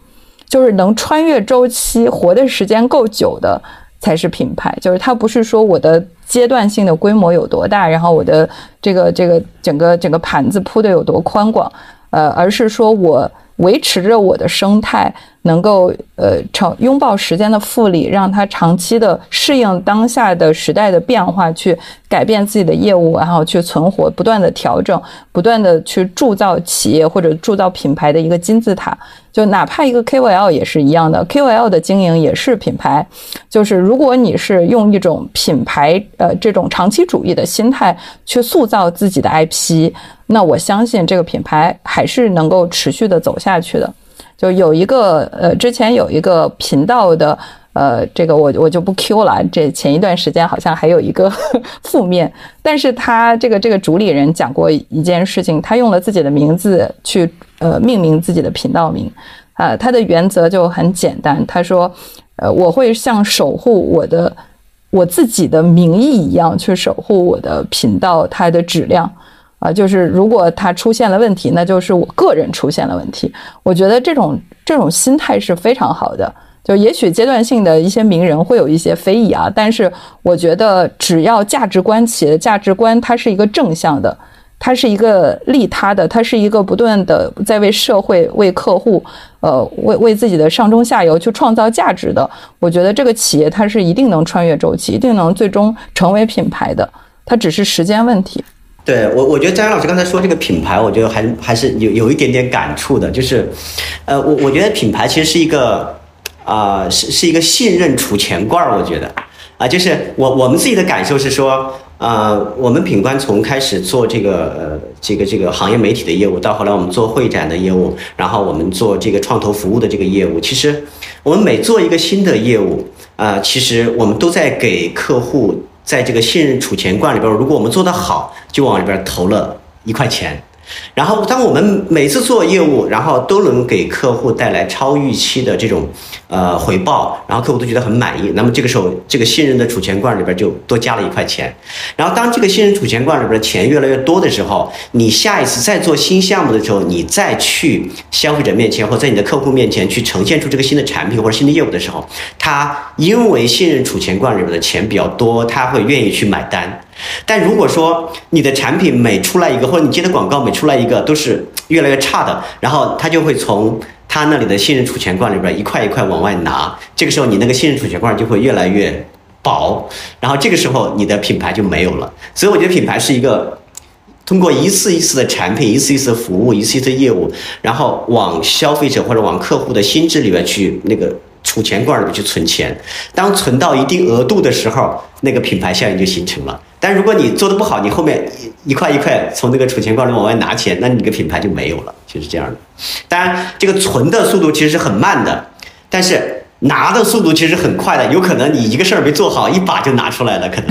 就是能穿越周期、活的时间够久的才是品牌。就是它不是说我的。阶段性的规模有多大，然后我的这个这个整个整个盘子铺的有多宽广，呃，而是说我维持着我的生态。能够呃长拥抱时间的复利，让它长期的适应当下的时代的变化，去改变自己的业务，然后去存活，不断的调整，不断的去铸造企业或者铸造品牌的一个金字塔。就哪怕一个 KOL 也是一样的，KOL 的经营也是品牌。就是如果你是用一种品牌呃这种长期主义的心态去塑造自己的 IP，那我相信这个品牌还是能够持续的走下去的。就有一个呃，之前有一个频道的呃，这个我我就不 Q 了。这前一段时间好像还有一个 负面，但是他这个这个主理人讲过一件事情，他用了自己的名字去呃命名自己的频道名，啊，他的原则就很简单，他说，呃，我会像守护我的我自己的名义一样去守护我的频道它的质量。啊，就是如果它出现了问题，那就是我个人出现了问题。我觉得这种这种心态是非常好的。就也许阶段性的一些名人会有一些非议啊，但是我觉得只要价值观企业的价值观它是一个正向的，它是一个利他的，它是一个不断的在为社会、为客户、呃为为自己的上中下游去创造价值的。我觉得这个企业它是一定能穿越周期，一定能最终成为品牌的，它只是时间问题。对我，我觉得张老师刚才说这个品牌，我觉得还还是有有一点点感触的，就是，呃，我我觉得品牌其实是一个，啊，是是一个信任储钱罐儿，我觉得，啊，就是我我们自己的感受是说，呃，我们品冠从开始做这个呃这个这个行业媒体的业务，到后来我们做会展的业务，然后我们做这个创投服务的这个业务，其实我们每做一个新的业务，啊，其实我们都在给客户。在这个信任储钱罐里边，如果我们做得好，就往里边投了一块钱。然后，当我们每次做业务，然后都能给客户带来超预期的这种呃回报，然后客户都觉得很满意，那么这个时候，这个信任的储钱罐里边就多加了一块钱。然后，当这个信任储钱罐里边的钱越来越多的时候，你下一次再做新项目的时候，你再去消费者面前或在你的客户面前去呈现出这个新的产品或者新的业务的时候，他因为信任储钱罐里边的钱比较多，他会愿意去买单。但如果说你的产品每出来一个，或者你接的广告每出来一个都是越来越差的，然后他就会从他那里的信任储钱罐里边一块一块往外拿，这个时候你那个信任储钱罐就会越来越薄，然后这个时候你的品牌就没有了。所以我觉得品牌是一个通过一次一次的产品、一次一次的服务、一次一次业务，然后往消费者或者往客户的心智里面去那个。储钱罐里面去存钱，当存到一定额度的时候，那个品牌效应就形成了。但如果你做的不好，你后面一块一块从那个储钱罐里往外拿钱，那你个品牌就没有了，就是这样的。当然，这个存的速度其实是很慢的，但是拿的速度其实很快的。有可能你一个事儿没做好，一把就拿出来了，可能。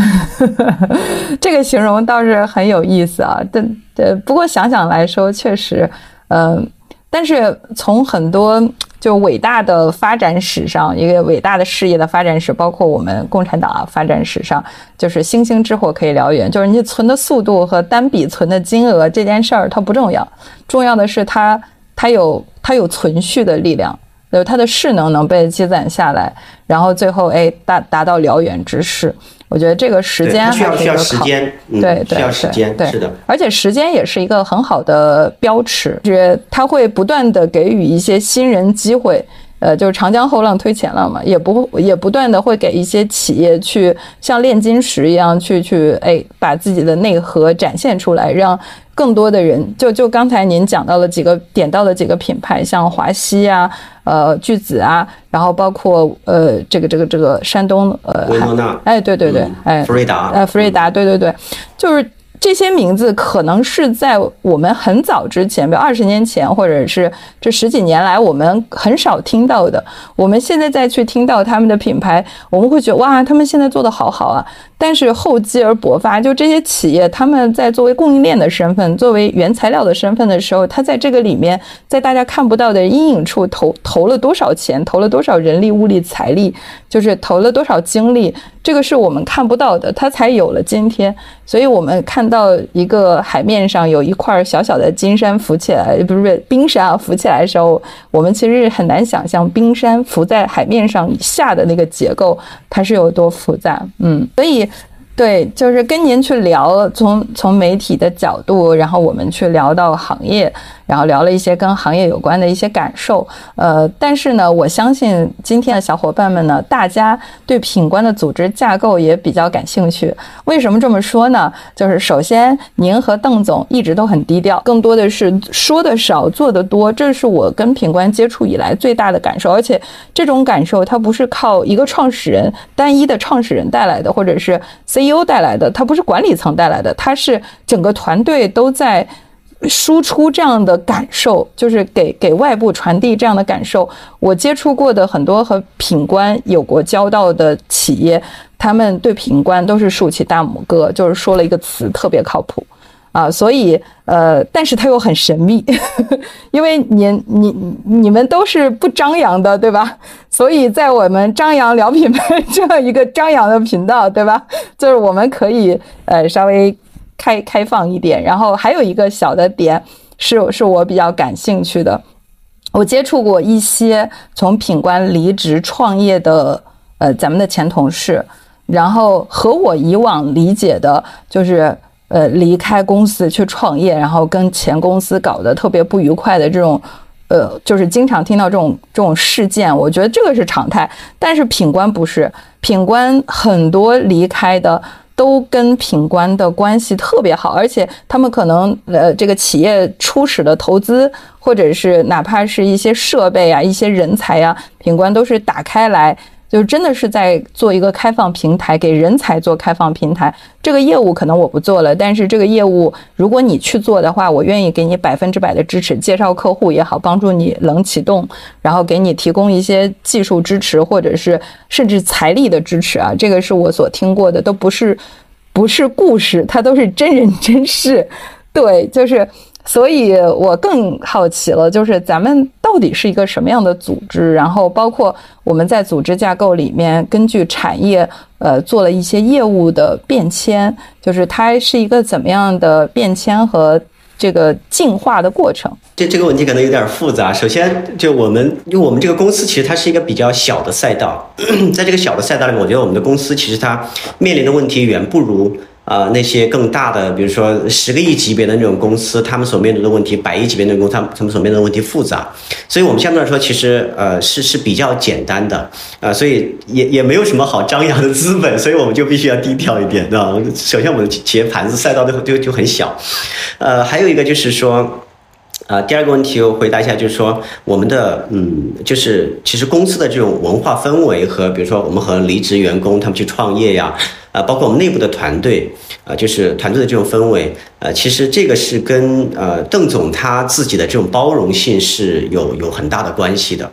这个形容倒是很有意思啊。但对，不过想想来说，确实，嗯，但是从很多。就伟大的发展史上，一个伟大的事业的发展史，包括我们共产党啊发展史上，就是星星之火可以燎原。就是你存的速度和单笔存的金额这件事儿，它不重要，重要的是它它有它有存续的力量，就是它的势能能被积攒下来，然后最后哎达达到燎原之势。我觉得这个时间需要需要还是一个考时间，嗯对对需要时间，对，是的。而且时间也是一个很好的标尺，就是它会不断的给予一些新人机会。呃，就是长江后浪推前浪嘛，也不也不断的会给一些企业去像炼金石一样去去哎，把自己的内核展现出来，让更多的人就就刚才您讲到了几个点到了几个品牌，像华西啊，呃巨子啊，然后包括呃这个这个这个山东呃维诺纳。哎对对对嗯。哎。福瑞达。哎，福瑞达，对对对，就是这些名字可能是在我们很早之前，比如二十年前，或者是这十几年来，我们很少听到的。我们现在再去听到他们的品牌，我们会觉得哇，他们现在做的好好啊。但是厚积而薄发，就这些企业，他们在作为供应链的身份，作为原材料的身份的时候，他在这个里面，在大家看不到的阴影处投投了多少钱，投了多少人力、物力、财力，就是投了多少精力，这个是我们看不到的，他才有了今天。所以我们看到一个海面上有一块小小的金山浮起来，不是不是冰山啊浮起来的时候，我们其实很难想象冰山浮在海面上以下的那个结构它是有多复杂。嗯，所以。对，就是跟您去聊，从从媒体的角度，然后我们去聊到行业，然后聊了一些跟行业有关的一些感受。呃，但是呢，我相信今天的小伙伴们呢，大家对品冠的组织架构也比较感兴趣。为什么这么说呢？就是首先，您和邓总一直都很低调，更多的是说的少，做的多，这是我跟品冠接触以来最大的感受。而且这种感受，它不是靠一个创始人单一的创始人带来的，或者是 CEO 带来的，它不是管理层带来的，它是整个团队都在。输出这样的感受，就是给给外部传递这样的感受。我接触过的很多和品冠有过交道的企业，他们对品冠都是竖起大拇哥，就是说了一个词特别靠谱啊。所以呃，但是它又很神秘，因为您你你们都是不张扬的，对吧？所以在我们张扬聊品牌 这样一个张扬的频道，对吧？就是我们可以呃稍微。开开放一点，然后还有一个小的点是是我比较感兴趣的，我接触过一些从品冠离职创业的呃咱们的前同事，然后和我以往理解的就是呃离开公司去创业，然后跟前公司搞得特别不愉快的这种呃就是经常听到这种这种事件，我觉得这个是常态，但是品冠不是，品冠很多离开的。都跟品冠的关系特别好，而且他们可能呃，这个企业初始的投资，或者是哪怕是一些设备啊、一些人才呀、品冠都是打开来，就真的是在做一个开放平台，给人才做开放平台。这个业务可能我不做了，但是这个业务如果你去做的话，我愿意给你百分之百的支持，介绍客户也好，帮助你冷启动，然后给你提供一些技术支持，或者是甚至财力的支持啊。这个是我所听过的，都不是不是故事，它都是真人真事。对，就是。所以我更好奇了，就是咱们到底是一个什么样的组织？然后包括我们在组织架构里面，根据产业呃做了一些业务的变迁，就是它是一个怎么样的变迁和这个进化的过程？这这个问题可能有点复杂。首先，就我们因为我们这个公司其实它是一个比较小的赛道，在这个小的赛道里面，我觉得我们的公司其实它面临的问题远不如。呃，那些更大的，比如说十个亿级别的那种公司，他们所面对的问题，百亿级别的公司，他们他们所面对的问题复杂，所以我们相对来说，其实呃是是比较简单的，呃，所以也也没有什么好张扬的资本，所以我们就必须要低调一点，对吧？首先，我们的企业盘子赛道就就就很小，呃，还有一个就是说。呃，第二个问题我回答一下，就是说我们的嗯，就是其实公司的这种文化氛围和，比如说我们和离职员工他们去创业呀，啊，包括我们内部的团队，啊，就是团队的这种氛围，呃，其实这个是跟呃邓总他自己的这种包容性是有有很大的关系的，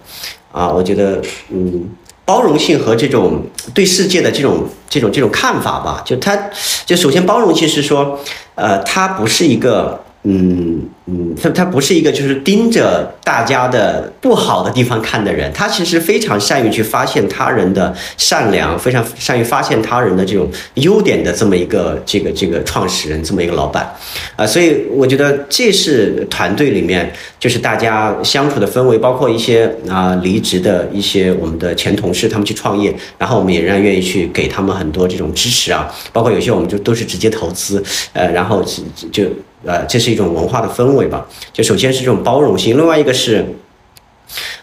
啊，我觉得嗯，包容性和这种对世界的这种这种这种看法吧，就他就首先包容性是说，呃，他不是一个。嗯嗯，他他不是一个就是盯着大家的不好的地方看的人，他其实非常善于去发现他人的善良，非常善于发现他人的这种优点的这么一个这个这个创始人，这么一个老板，啊，所以我觉得这是团队里面就是大家相处的氛围，包括一些啊离职的一些我们的前同事，他们去创业，然后我们也仍然愿意去给他们很多这种支持啊，包括有些我们就都是直接投资，呃，然后就。呃，这是一种文化的氛围吧。就首先是这种包容性，另外一个是，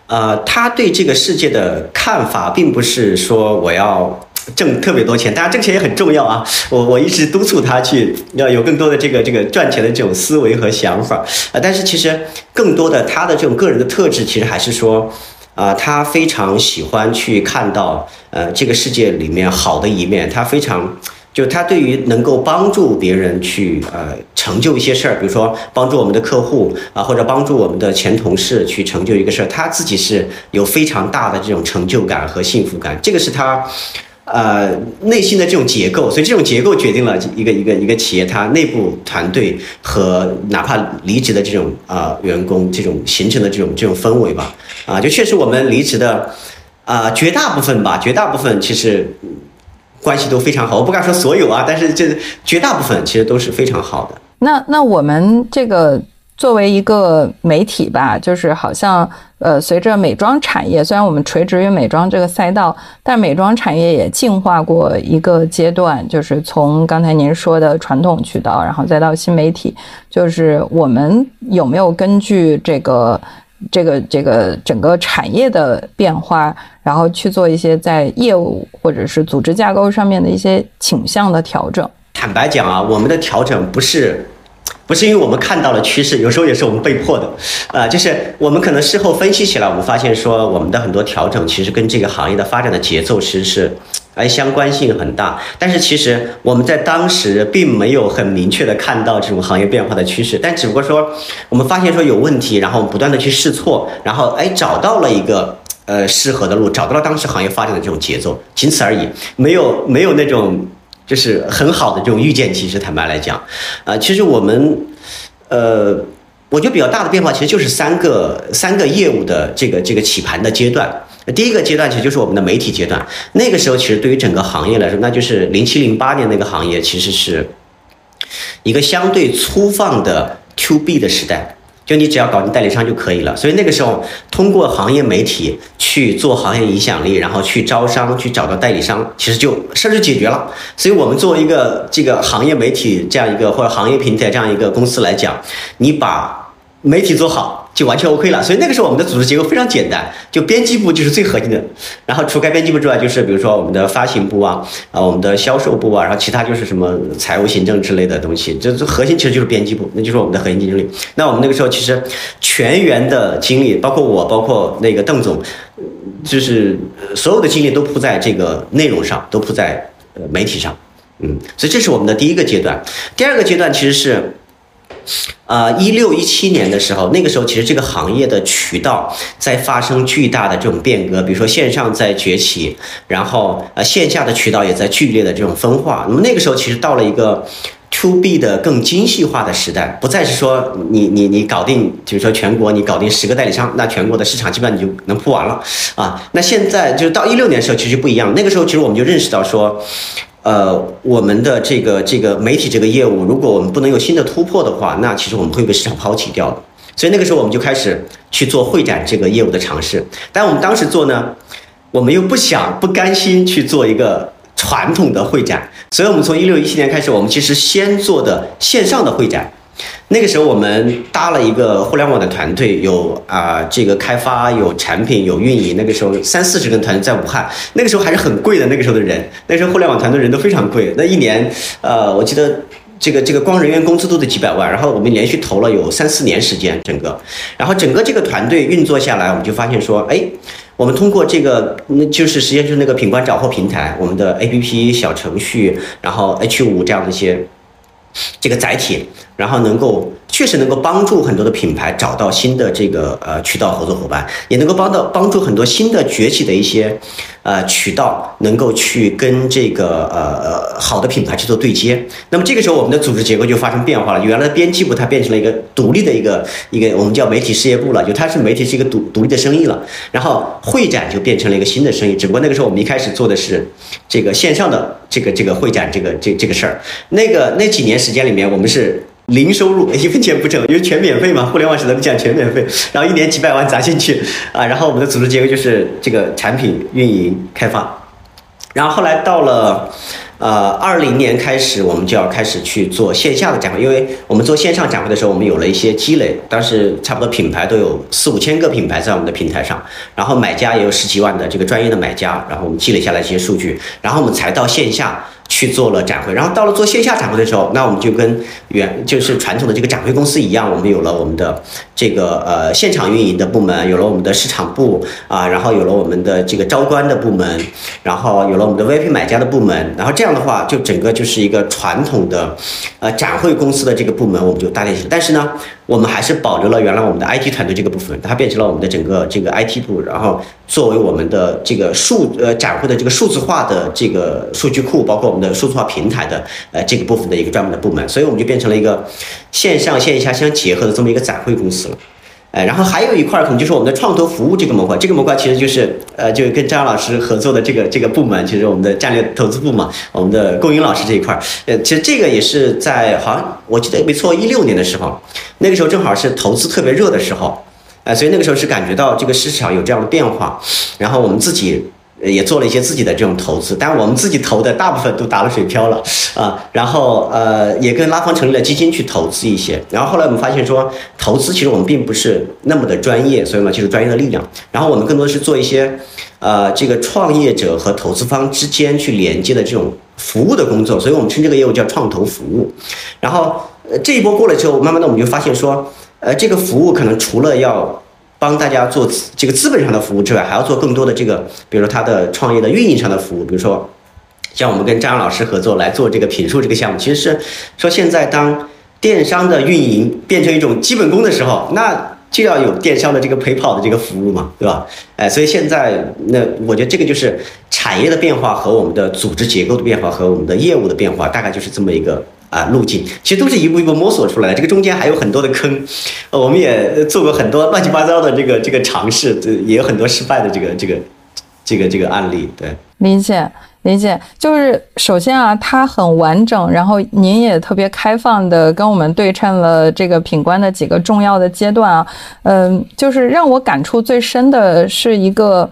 呃，他对这个世界的看法，并不是说我要挣特别多钱，当然挣钱也很重要啊。我我一直督促他去要有更多的这个这个赚钱的这种思维和想法啊。但是其实更多的他的这种个人的特质，其实还是说，啊，他非常喜欢去看到呃这个世界里面好的一面，他非常。就他对于能够帮助别人去呃成就一些事儿，比如说帮助我们的客户啊，或者帮助我们的前同事去成就一个事儿，他自己是有非常大的这种成就感和幸福感，这个是他呃内心的这种结构，所以这种结构决定了一个一个一个企业它内部团队和哪怕离职的这种啊员工这种形成的这种这种氛围吧，啊，就确实我们离职的啊绝大部分吧，绝大部分其实。关系都非常好，我不敢说所有啊，但是这绝大部分其实都是非常好的。那那我们这个作为一个媒体吧，就是好像呃，随着美妆产业，虽然我们垂直于美妆这个赛道，但美妆产业也进化过一个阶段，就是从刚才您说的传统渠道，然后再到新媒体，就是我们有没有根据这个？这个这个整个产业的变化，然后去做一些在业务或者是组织架构上面的一些倾向的调整。坦白讲啊，我们的调整不是 不是因为我们看到了趋势，有时候也是我们被迫的。呃，就是我们可能事后分析起来，我们发现说我们的很多调整其实跟这个行业的发展的节奏其实是。哎相关性很大，但是其实我们在当时并没有很明确的看到这种行业变化的趋势，但只不过说我们发现说有问题，然后不断的去试错，然后哎找到了一个呃适合的路，找到了当时行业发展的这种节奏，仅此而已，没有没有那种就是很好的这种预见。其实坦白来讲，啊，其实我们呃，我觉得比较大的变化其实就是三个三个业务的这个这个起盘的阶段。第一个阶段其实就是我们的媒体阶段，那个时候其实对于整个行业来说，那就是零七零八年那个行业，其实是一个相对粗放的 to B 的时代，就你只要搞定代理商就可以了。所以那个时候通过行业媒体去做行业影响力，然后去招商，去找到代理商，其实就事儿就解决了。所以我们作为一个这个行业媒体这样一个或者行业平台这样一个公司来讲，你把媒体做好。就完全 OK 了，所以那个时候我们的组织结构非常简单，就编辑部就是最核心的，然后除开编辑部之外，就是比如说我们的发行部啊，啊我们的销售部啊，然后其他就是什么财务行政之类的东西，这这核心其实就是编辑部，那就是我们的核心竞争力。那我们那个时候其实全员的精力，包括我，包括那个邓总，就是所有的精力都扑在这个内容上，都扑在呃媒体上，嗯，所以这是我们的第一个阶段。第二个阶段其实是。呃，一六一七年的时候，那个时候其实这个行业的渠道在发生巨大的这种变革，比如说线上在崛起，然后呃线下的渠道也在剧烈的这种分化。那么那个时候其实到了一个 to B 的更精细化的时代，不再是说你你你搞定，就是说全国你搞定十个代理商，那全国的市场基本上你就能铺完了啊。那现在就是到一六年的时候其实不一样，那个时候其实我们就认识到说。呃，我们的这个这个媒体这个业务，如果我们不能有新的突破的话，那其实我们会被市场抛弃掉的。所以那个时候我们就开始去做会展这个业务的尝试。但我们当时做呢，我们又不想不甘心去做一个传统的会展，所以我们从一六一七年开始，我们其实先做的线上的会展。那个时候我们搭了一个互联网的团队，有啊这个开发，有产品，有运营。那个时候三四十个团队在武汉，那个时候还是很贵的。那个时候的人，那时候互联网团队人都非常贵。那一年，呃，我记得这个这个光人员工资都得几百万。然后我们连续投了有三四年时间，整个，然后整个这个团队运作下来，我们就发现说，哎，我们通过这个，那就是实际上就是那个品冠找货平台，我们的 APP 小程序，然后 H 五这样的一些。这个载体，然后能够确实能够帮助很多的品牌找到新的这个呃渠道合作伙伴，也能够帮到帮助很多新的崛起的一些呃渠道能够去跟这个呃好的品牌去做对接。那么这个时候我们的组织结构就发生变化了，原来的编辑部它变成了一个独立的一个一个我们叫媒体事业部了，就它是媒体是一个独独立的生意了。然后会展就变成了一个新的生意，只不过那个时候我们一开始做的是这个线上的这个这个会展这个这这个事儿。那个那几年时间里面，我们是。零收入，一分钱不挣，因为全免费嘛，互联网时代讲全免费，然后一年几百万砸进去啊，然后我们的组织结构就是这个产品运营开发，然后后来到了。呃，二零年开始，我们就要开始去做线下的展会，因为我们做线上展会的时候，我们有了一些积累，当时差不多品牌都有四五千个品牌在我们的平台上，然后买家也有十几万的这个专业的买家，然后我们积累下来一些数据，然后我们才到线下。去做了展会，然后到了做线下展会的时候，那我们就跟原就是传统的这个展会公司一样，我们有了我们的这个呃现场运营的部门，有了我们的市场部啊，然后有了我们的这个招官的部门，然后有了我们的 VIP 买家的部门，然后这样的话，就整个就是一个传统的呃展会公司的这个部门，我们就搭建起来。但是呢，我们还是保留了原来我们的 IT 团队这个部分，它变成了我们的整个这个 IT 部，然后作为我们的这个数呃展会的这个数字化的这个数据库，包括我们。的数字化平台的呃这个部分的一个专门的部门，所以我们就变成了一个线上线下相结合的这么一个展会公司了，哎，然后还有一块可能就是我们的创投服务这个模块，这个模块其实就是呃就跟张老师合作的这个这个部门，其实我们的战略投资部嘛，我们的供应老师这一块，呃，其实这个也是在好像我记得没错，一六年的时候，那个时候正好是投资特别热的时候，哎，所以那个时候是感觉到这个市场有这样的变化，然后我们自己。也做了一些自己的这种投资，但我们自己投的大部分都打了水漂了啊。然后呃，也跟拉方成立了基金去投资一些。然后后来我们发现说，投资其实我们并不是那么的专业，所以嘛，就是专业的力量。然后我们更多的是做一些呃这个创业者和投资方之间去连接的这种服务的工作，所以我们称这个业务叫创投服务。然后呃这一波过了之后，慢慢的我们就发现说，呃这个服务可能除了要帮大家做这个资本上的服务之外，还要做更多的这个，比如说他的创业的运营上的服务，比如说像我们跟张老师合作来做这个品数这个项目，其实是说现在当电商的运营变成一种基本功的时候，那就要有电商的这个陪跑的这个服务嘛，对吧？哎，所以现在那我觉得这个就是产业的变化和我们的组织结构的变化和我们的业务的变化，大概就是这么一个。啊，路径其实都是一步一步摸索出来的，这个中间还有很多的坑，我们也做过很多乱七八糟的这个这个尝试，也有很多失败的这个这个这个这个案例。对，理解理解，就是首先啊，它很完整，然后您也特别开放的跟我们对称了这个品官的几个重要的阶段啊，嗯，就是让我感触最深的是一个。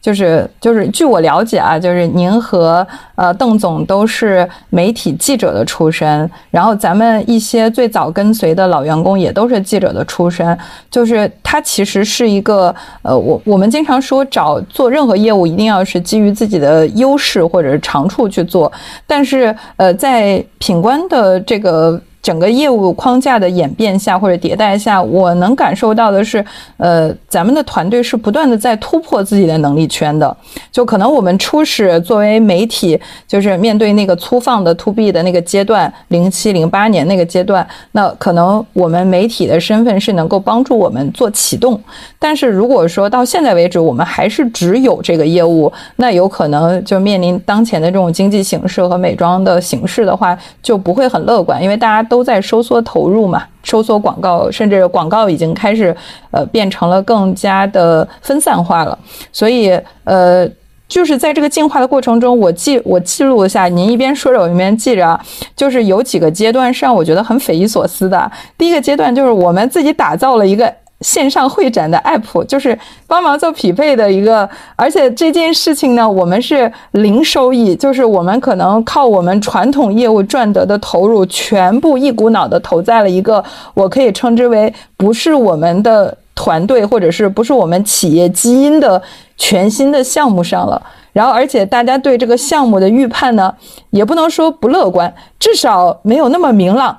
就是就是，据我了解啊，就是您和呃邓总都是媒体记者的出身，然后咱们一些最早跟随的老员工也都是记者的出身。就是他其实是一个呃，我我们经常说找做任何业务一定要是基于自己的优势或者是长处去做，但是呃，在品官的这个。整个业务框架的演变下或者迭代下，我能感受到的是，呃，咱们的团队是不断的在突破自己的能力圈的。就可能我们初始作为媒体，就是面对那个粗放的 to B 的那个阶段，零七零八年那个阶段，那可能我们媒体的身份是能够帮助我们做启动。但是如果说到现在为止，我们还是只有这个业务，那有可能就面临当前的这种经济形势和美妆的形势的话，就不会很乐观，因为大家都。都在收缩投入嘛，收缩广告，甚至广告已经开始呃变成了更加的分散化了。所以呃，就是在这个进化的过程中，我记我记录一下，您一边说着我一边记着，就是有几个阶段是让我觉得很匪夷所思的。第一个阶段就是我们自己打造了一个。线上会展的 app 就是帮忙做匹配的一个，而且这件事情呢，我们是零收益，就是我们可能靠我们传统业务赚得的投入，全部一股脑的投在了一个我可以称之为不是我们的团队或者是不是我们企业基因的全新的项目上了。然后，而且大家对这个项目的预判呢，也不能说不乐观，至少没有那么明朗。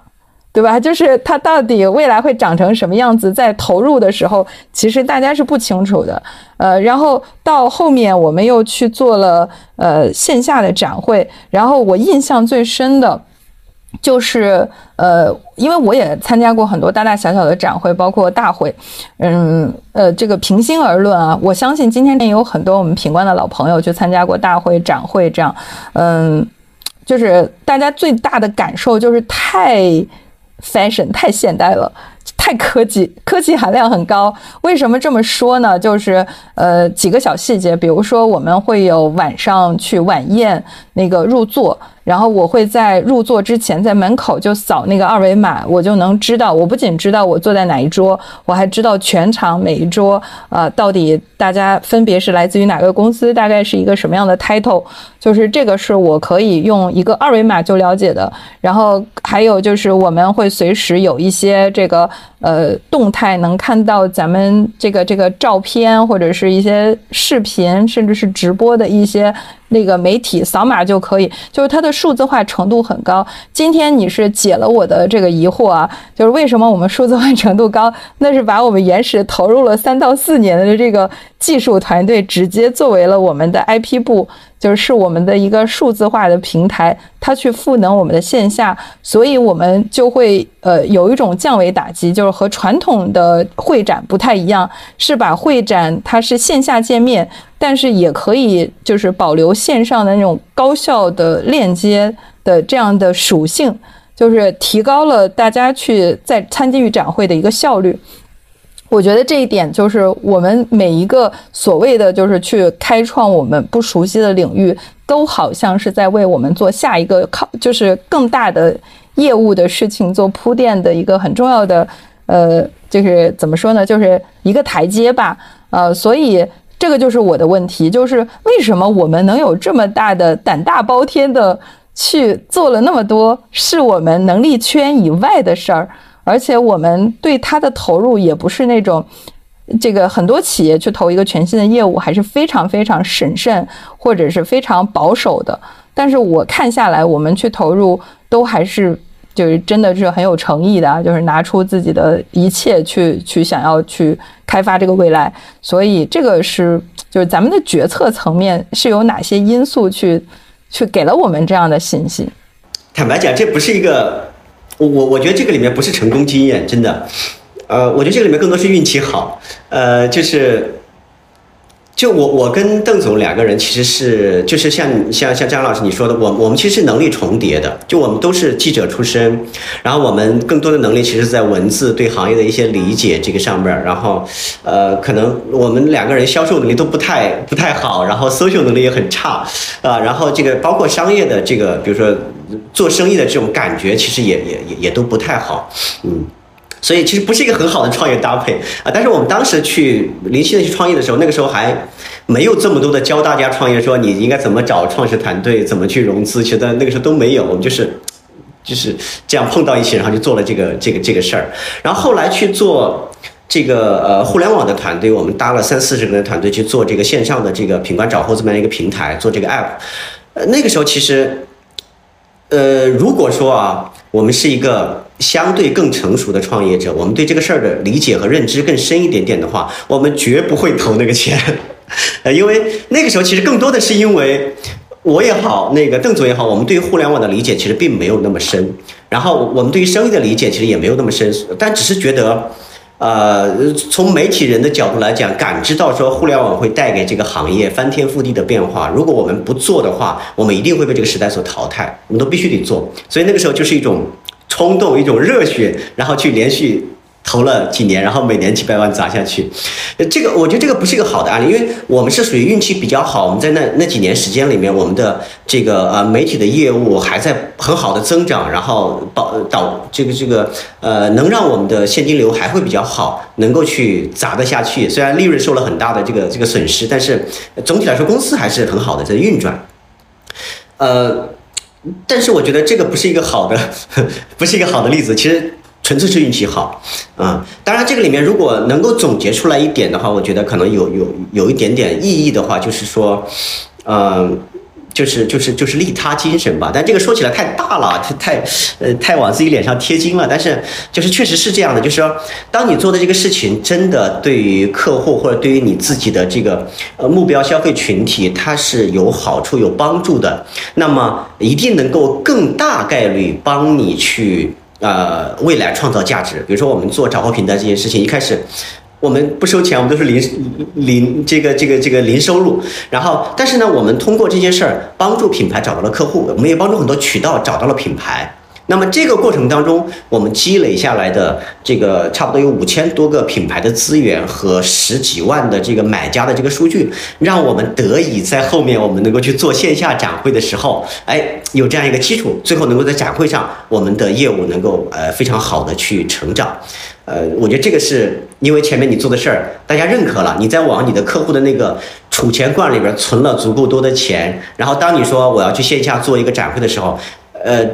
对吧？就是它到底未来会长成什么样子，在投入的时候，其实大家是不清楚的。呃，然后到后面我们又去做了呃线下的展会，然后我印象最深的，就是呃，因为我也参加过很多大大小小的展会，包括大会，嗯呃，这个平心而论啊，我相信今天也有很多我们品冠的老朋友去参加过大会、展会，这样，嗯，就是大家最大的感受就是太 fashion、太现代了。太科技，科技含量很高。为什么这么说呢？就是呃几个小细节，比如说我们会有晚上去晚宴那个入座。然后我会在入座之前，在门口就扫那个二维码，我就能知道。我不仅知道我坐在哪一桌，我还知道全场每一桌，呃，到底大家分别是来自于哪个公司，大概是一个什么样的 title，就是这个是我可以用一个二维码就了解的。然后还有就是我们会随时有一些这个呃动态，能看到咱们这个这个照片或者是一些视频，甚至是直播的一些。那个媒体扫码就可以，就是它的数字化程度很高。今天你是解了我的这个疑惑啊，就是为什么我们数字化程度高？那是把我们原始投入了三到四年的这个技术团队，直接作为了我们的 IP 部。就是我们的一个数字化的平台，它去赋能我们的线下，所以我们就会呃有一种降维打击，就是和传统的会展不太一样，是把会展它是线下见面，但是也可以就是保留线上的那种高效的链接的这样的属性，就是提高了大家去在参与展会的一个效率。我觉得这一点就是我们每一个所谓的就是去开创我们不熟悉的领域，都好像是在为我们做下一个靠就是更大的业务的事情做铺垫的一个很重要的呃，就是怎么说呢，就是一个台阶吧。呃，所以这个就是我的问题，就是为什么我们能有这么大的胆大包天的去做了那么多是我们能力圈以外的事儿？而且我们对它的投入也不是那种，这个很多企业去投一个全新的业务还是非常非常审慎或者是非常保守的。但是我看下来，我们去投入都还是就是真的是很有诚意的，就是拿出自己的一切去去想要去开发这个未来。所以这个是就是咱们的决策层面是有哪些因素去去给了我们这样的信心？坦白讲，这不是一个。我我我觉得这个里面不是成功经验，真的，呃，我觉得这个里面更多是运气好，呃，就是，就我我跟邓总两个人其实是就是像像像张老师你说的，我我们其实是能力重叠的，就我们都是记者出身，然后我们更多的能力其实在文字对行业的一些理解这个上面，然后呃，可能我们两个人销售能力都不太不太好，然后搜 l 能力也很差，啊，然后这个包括商业的这个，比如说。做生意的这种感觉其实也也也也都不太好，嗯，所以其实不是一个很好的创业搭配啊。但是我们当时去零七年去创业的时候，那个时候还没有这么多的教大家创业，说你应该怎么找创始团队，怎么去融资，其实那个时候都没有。我们就是就是这样碰到一起，然后就做了这个这个这个事儿。然后后来去做这个呃互联网的团队，我们搭了三四十个人团队去做这个线上的这个品管找货这么样一个平台，做这个 app。那个时候其实。呃，如果说啊，我们是一个相对更成熟的创业者，我们对这个事儿的理解和认知更深一点点的话，我们绝不会投那个钱。呃，因为那个时候其实更多的是因为我也好，那个邓总也好，我们对于互联网的理解其实并没有那么深，然后我们对于生意的理解其实也没有那么深，但只是觉得。呃，从媒体人的角度来讲，感知到说互联网会带给这个行业翻天覆地的变化。如果我们不做的话，我们一定会被这个时代所淘汰。我们都必须得做。所以那个时候就是一种冲动，一种热血，然后去连续。投了几年，然后每年几百万砸下去，这个我觉得这个不是一个好的案例，因为我们是属于运气比较好，我们在那那几年时间里面，我们的这个呃媒体的业务还在很好的增长，然后导导这个这个呃能让我们的现金流还会比较好，能够去砸得下去。虽然利润受了很大的这个这个损失，但是总体来说公司还是很好的在运转。呃，但是我觉得这个不是一个好的，不是一个好的例子，其实。纯粹是运气好，啊，当然这个里面如果能够总结出来一点的话，我觉得可能有有有一点点意义的话，就是说，呃，就是就是就是利他精神吧，但这个说起来太大了，太呃太往自己脸上贴金了。但是就是确实是这样的，就是说，当你做的这个事情真的对于客户或者对于你自己的这个呃目标消费群体，它是有好处有帮助的，那么一定能够更大概率帮你去呃未来创造价值。比如说我们做找货平台这件事情，一开始。我们不收钱，我们都是零零这个这个这个零收入。然后，但是呢，我们通过这件事儿帮助品牌找到了客户，我们也帮助很多渠道找到了品牌。那么这个过程当中，我们积累下来的这个差不多有五千多个品牌的资源和十几万的这个买家的这个数据，让我们得以在后面我们能够去做线下展会的时候，哎，有这样一个基础，最后能够在展会上我们的业务能够呃非常好的去成长。呃，我觉得这个是因为前面你做的事儿，大家认可了，你在往你的客户的那个储钱罐里边存了足够多的钱，然后当你说我要去线下做一个展会的时候，呃，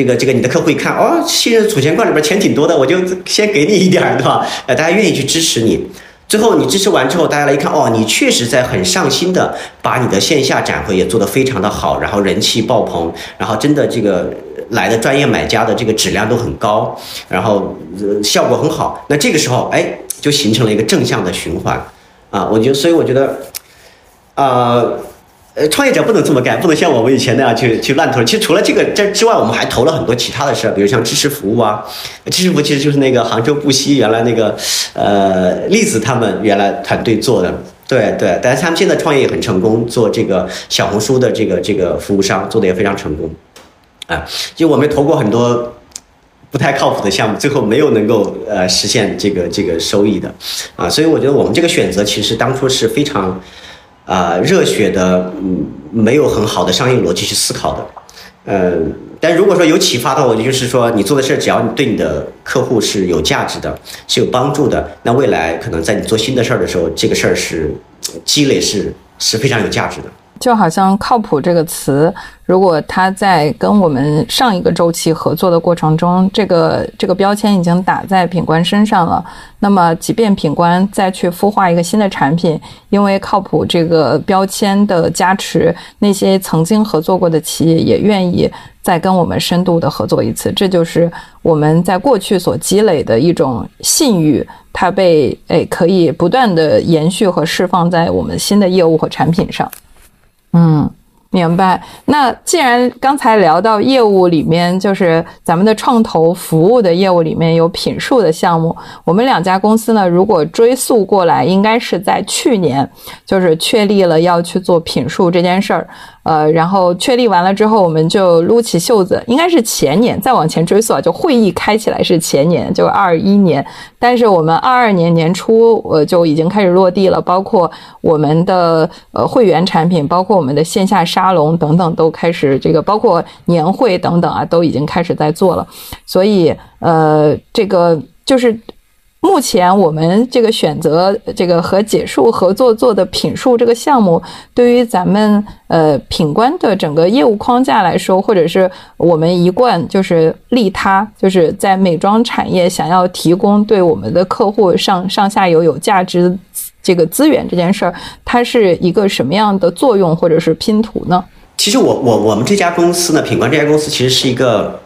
这个这个你的客户一看，哦，现在储钱罐里边钱挺多的，我就先给你一点，对吧？呃，大家愿意去支持你。最后你支持完之后，大家来一看，哦，你确实在很上心的把你的线下展会也做得非常的好，然后人气爆棚，然后真的这个来的专业买家的这个质量都很高，然后效果很好。那这个时候，哎，就形成了一个正向的循环，啊，我觉得，所以我觉得，呃。呃，创业者不能这么干，不能像我们以前那样去去乱投。其实除了这个这之外，我们还投了很多其他的事儿，比如像知识服务啊。知识服务其实就是那个杭州布希原来那个呃栗子他们原来团队做的，对对。但是他们现在创业也很成功，做这个小红书的这个这个服务商，做的也非常成功。啊，就我们投过很多不太靠谱的项目，最后没有能够呃实现这个这个收益的，啊，所以我觉得我们这个选择其实当初是非常。啊，热血的，嗯，没有很好的商业逻辑去思考的，嗯，但如果说有启发的话，我就是说，你做的事，只要你对你的客户是有价值的，是有帮助的，那未来可能在你做新的事儿的时候，这个事儿是积累是是非常有价值的。就好像“靠谱”这个词，如果他在跟我们上一个周期合作的过程中，这个这个标签已经打在品冠身上了，那么即便品冠再去孵化一个新的产品，因为“靠谱”这个标签的加持，那些曾经合作过的企业也愿意再跟我们深度的合作一次。这就是我们在过去所积累的一种信誉，它被诶可以不断的延续和释放在我们新的业务和产品上。嗯，明白。那既然刚才聊到业务里面，就是咱们的创投服务的业务里面有品数的项目，我们两家公司呢，如果追溯过来，应该是在去年，就是确立了要去做品数这件事儿。呃，然后确立完了之后，我们就撸起袖子，应该是前年，再往前追溯啊，就会议开起来是前年，就二一年。但是我们二二年年初，呃，就已经开始落地了，包括我们的呃会员产品，包括我们的线下沙龙等等，都开始这个，包括年会等等啊，都已经开始在做了。所以，呃，这个就是。目前我们这个选择这个和解数合作做的品数这个项目，对于咱们呃品观的整个业务框架来说，或者是我们一贯就是利他，就是在美妆产业想要提供对我们的客户上上下游有价值这个资源这件事儿，它是一个什么样的作用或者是拼图呢？其实我我我们这家公司呢，品观这家公司其实是一个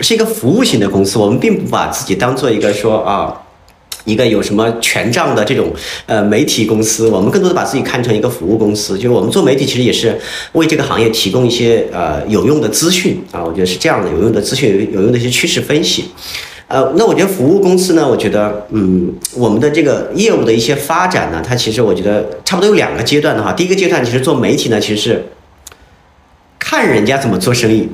是一个服务型的公司，我们并不把自己当做一个说啊。一个有什么权杖的这种呃媒体公司，我们更多的把自己看成一个服务公司。就是我们做媒体，其实也是为这个行业提供一些呃有用的资讯啊，我觉得是这样的，有用的资讯，有用的一些趋势分析。呃，那我觉得服务公司呢，我觉得嗯，我们的这个业务的一些发展呢，它其实我觉得差不多有两个阶段的话。第一个阶段，其实做媒体呢，其实是看人家怎么做生意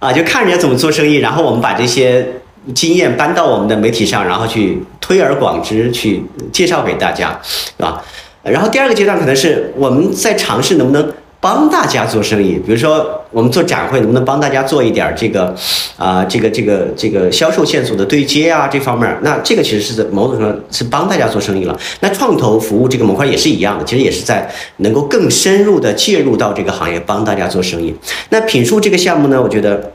啊，就看人家怎么做生意，然后我们把这些。经验搬到我们的媒体上，然后去推而广之，去介绍给大家，是吧？然后第二个阶段可能是我们在尝试能不能帮大家做生意，比如说我们做展会能不能帮大家做一点这个啊，这个这个这个销售线索的对接啊这方面，那这个其实是某种程度是帮大家做生意了。那创投服务这个模块也是一样的，其实也是在能够更深入的介入到这个行业，帮大家做生意。那品数这个项目呢，我觉得。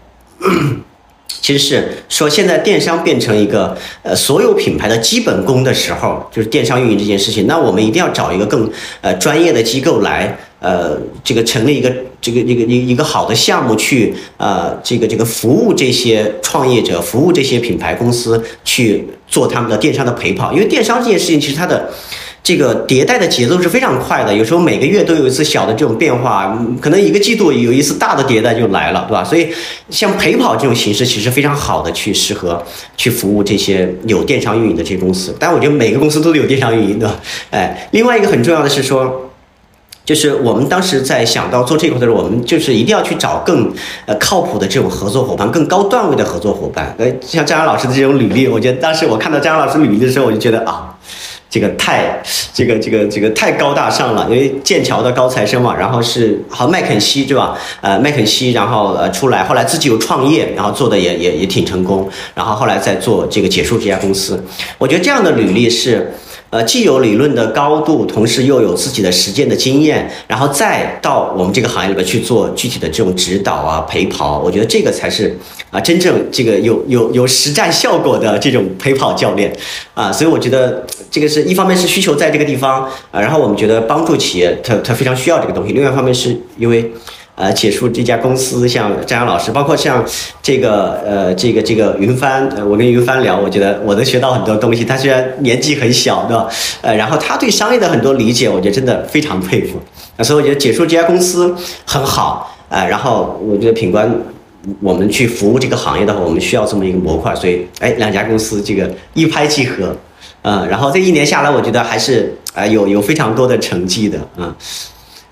其实是说，现在电商变成一个呃所有品牌的基本功的时候，就是电商运营这件事情。那我们一定要找一个更呃专业的机构来呃这个成立一个这个一个一一个好的项目去呃这个这个服务这些创业者，服务这些品牌公司去做他们的电商的陪跑，因为电商这件事情其实它的。这个迭代的节奏是非常快的，有时候每个月都有一次小的这种变化，可能一个季度有一次大的迭代就来了，对吧？所以像陪跑这种形式其实非常好的去适合去服务这些有电商运营的这些公司。但我觉得每个公司都有电商运营对吧，哎，另外一个很重要的是说，就是我们当时在想到做这块的时候，我们就是一定要去找更呃靠谱的这种合作伙伴，更高段位的合作伙伴。呃，像张阳老师的这种履历，我觉得当时我看到张阳老师履历的时候，我就觉得啊。这个太，这个这个这个太高大上了，因为剑桥的高材生嘛，然后是好麦肯锡对吧？呃，麦肯锡，然后呃出来，后来自己有创业，然后做的也也也挺成功，然后后来再做这个结束这家公司，我觉得这样的履历是。呃，既有理论的高度，同时又有自己的实践的经验，然后再到我们这个行业里边去做具体的这种指导啊、陪跑，我觉得这个才是啊真正这个有有有实战效果的这种陪跑教练啊。所以我觉得这个是一方面是需求在这个地方啊，然后我们觉得帮助企业，它它非常需要这个东西；另外一方面是因为。呃，解说这家公司，像张阳老师，包括像这个呃，这个这个云帆，我跟云帆聊，我觉得我能学到很多东西。他虽然年纪很小，对吧？呃，然后他对商业的很多理解，我觉得真的非常佩服。所以我觉得解说这家公司很好啊。然后我觉得品冠，我们去服务这个行业的话，我们需要这么一个模块。所以，哎，两家公司这个一拍即合，嗯，然后这一年下来，我觉得还是啊有有非常多的成绩的，嗯。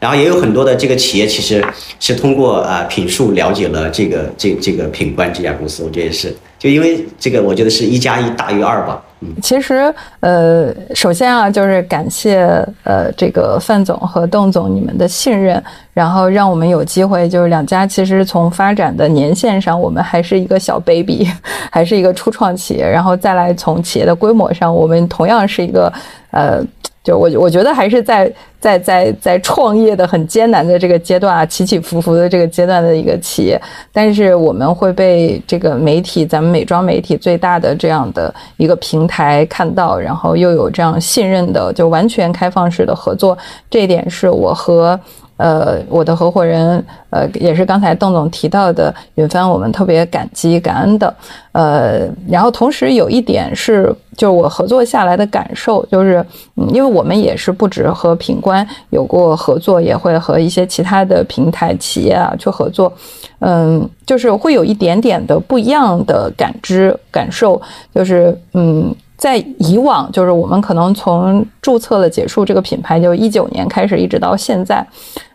然后也有很多的这个企业，其实是通过啊品数了解了这个这这个品冠这家公司，我觉得也是，就因为这个，我觉得是一加一大于二吧。嗯，其实呃，首先啊，就是感谢呃这个范总和邓总你们的信任，然后让我们有机会，就是两家其实从发展的年限上，我们还是一个小 baby，还是一个初创企业，然后再来从企业的规模上，我们同样是一个呃。就我我觉得还是在在在在创业的很艰难的这个阶段啊，起起伏伏的这个阶段的一个企业，但是我们会被这个媒体，咱们美妆媒体最大的这样的一个平台看到，然后又有这样信任的，就完全开放式的合作，这一点是我和。呃，我的合伙人，呃，也是刚才邓总提到的云帆，我们特别感激感恩的。呃，然后同时有一点是，就是我合作下来的感受，就是因为我们也是不止和品冠有过合作，也会和一些其他的平台企业啊去合作，嗯，就是会有一点点的不一样的感知感受，就是嗯。在以往，就是我们可能从注册了结束这个品牌，就一九年开始，一直到现在，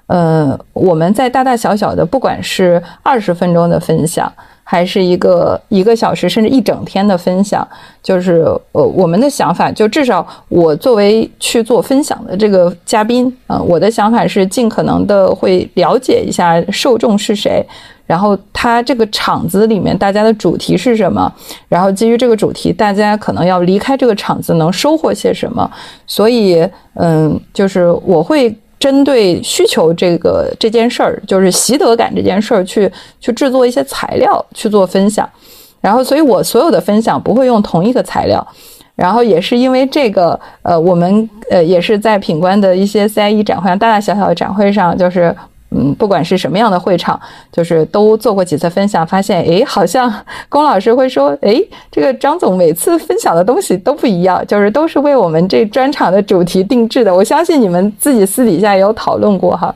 呃，我们在大大小小的，不管是二十分钟的分享，还是一个一个小时，甚至一整天的分享，就是呃，我们的想法，就至少我作为去做分享的这个嘉宾，啊，我的想法是尽可能的会了解一下受众是谁。然后他这个场子里面大家的主题是什么？然后基于这个主题，大家可能要离开这个场子能收获些什么？所以，嗯，就是我会针对需求这个这件事儿，就是习得感这件事儿去去制作一些材料去做分享。然后，所以我所有的分享不会用同一个材料。然后也是因为这个，呃，我们呃也是在品冠的一些 CIE 展会上，大大小小的展会上，就是。嗯，不管是什么样的会场，就是都做过几次分享，发现诶，好像龚老师会说，诶，这个张总每次分享的东西都不一样，就是都是为我们这专场的主题定制的。我相信你们自己私底下也有讨论过哈。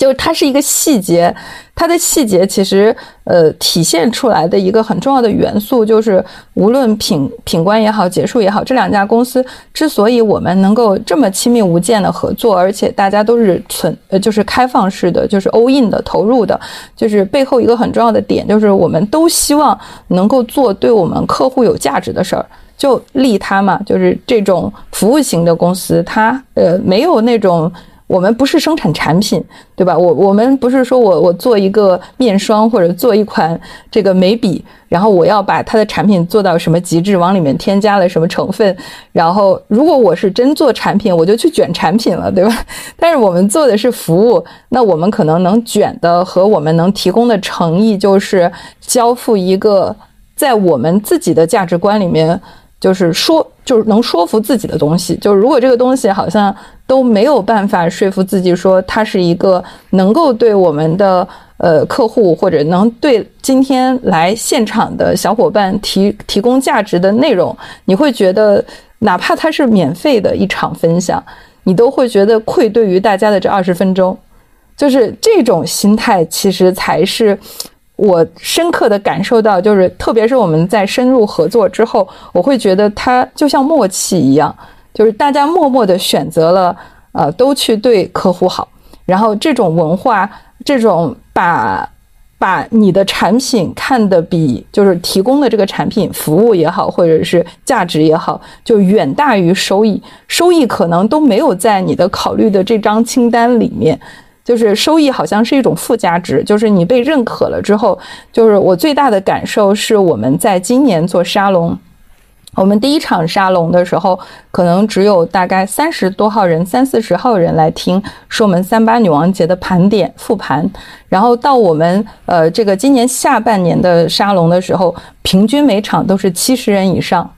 就是它是一个细节，它的细节其实呃体现出来的一个很重要的元素，就是无论品品冠也好，结束也好，这两家公司之所以我们能够这么亲密无间的合作，而且大家都是存呃就是开放式的，就是 all in 的投入的，就是背后一个很重要的点，就是我们都希望能够做对我们客户有价值的事儿，就利他嘛，就是这种服务型的公司，它呃没有那种。我们不是生产产品，对吧？我我们不是说我我做一个面霜或者做一款这个眉笔，然后我要把它的产品做到什么极致，往里面添加了什么成分，然后如果我是真做产品，我就去卷产品了，对吧？但是我们做的是服务，那我们可能能卷的和我们能提供的诚意，就是交付一个在我们自己的价值观里面。就是说，就是能说服自己的东西。就是如果这个东西好像都没有办法说服自己，说它是一个能够对我们的呃客户或者能对今天来现场的小伙伴提提供价值的内容，你会觉得哪怕它是免费的一场分享，你都会觉得愧对于大家的这二十分钟。就是这种心态，其实才是。我深刻的感受到，就是特别是我们在深入合作之后，我会觉得它就像默契一样，就是大家默默的选择了，呃，都去对客户好。然后这种文化，这种把把你的产品看得比就是提供的这个产品服务也好，或者是价值也好，就远大于收益，收益可能都没有在你的考虑的这张清单里面。就是收益好像是一种附加值，就是你被认可了之后，就是我最大的感受是我们在今年做沙龙，我们第一场沙龙的时候，可能只有大概三十多号人，三四十号人来听，是我们三八女王节的盘点复盘。然后到我们呃这个今年下半年的沙龙的时候，平均每场都是七十人以上，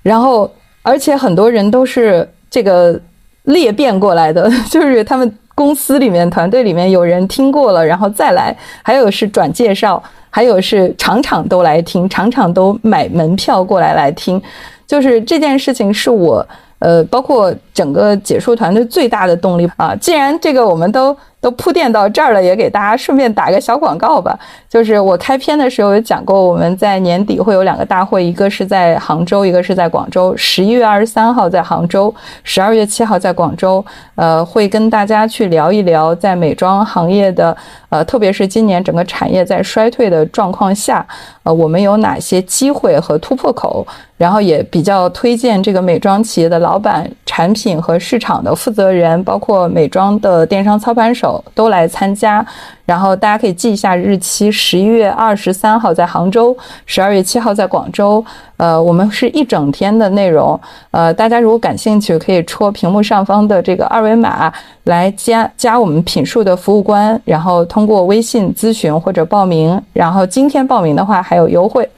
然后而且很多人都是这个裂变过来的，就是他们。公司里面、团队里面有人听过了，然后再来；还有是转介绍，还有是场场都来听，场场都买门票过来来听。就是这件事情是我，呃，包括整个解说团队最大的动力啊。既然这个我们都。都铺垫到这儿了，也给大家顺便打个小广告吧。就是我开篇的时候有讲过，我们在年底会有两个大会，一个是在杭州，一个是在广州。十一月二十三号在杭州，十二月七号在广州。呃，会跟大家去聊一聊，在美妆行业的，呃，特别是今年整个产业在衰退的状况下，呃，我们有哪些机会和突破口？然后也比较推荐这个美妆企业的老板、产品品和市场的负责人，包括美妆的电商操盘手。都来参加，然后大家可以记一下日期：十一月二十三号在杭州，十二月七号在广州。呃，我们是一整天的内容。呃，大家如果感兴趣，可以戳屏幕上方的这个二维码来加加我们品数的服务官，然后通过微信咨询或者报名。然后今天报名的话还有优惠。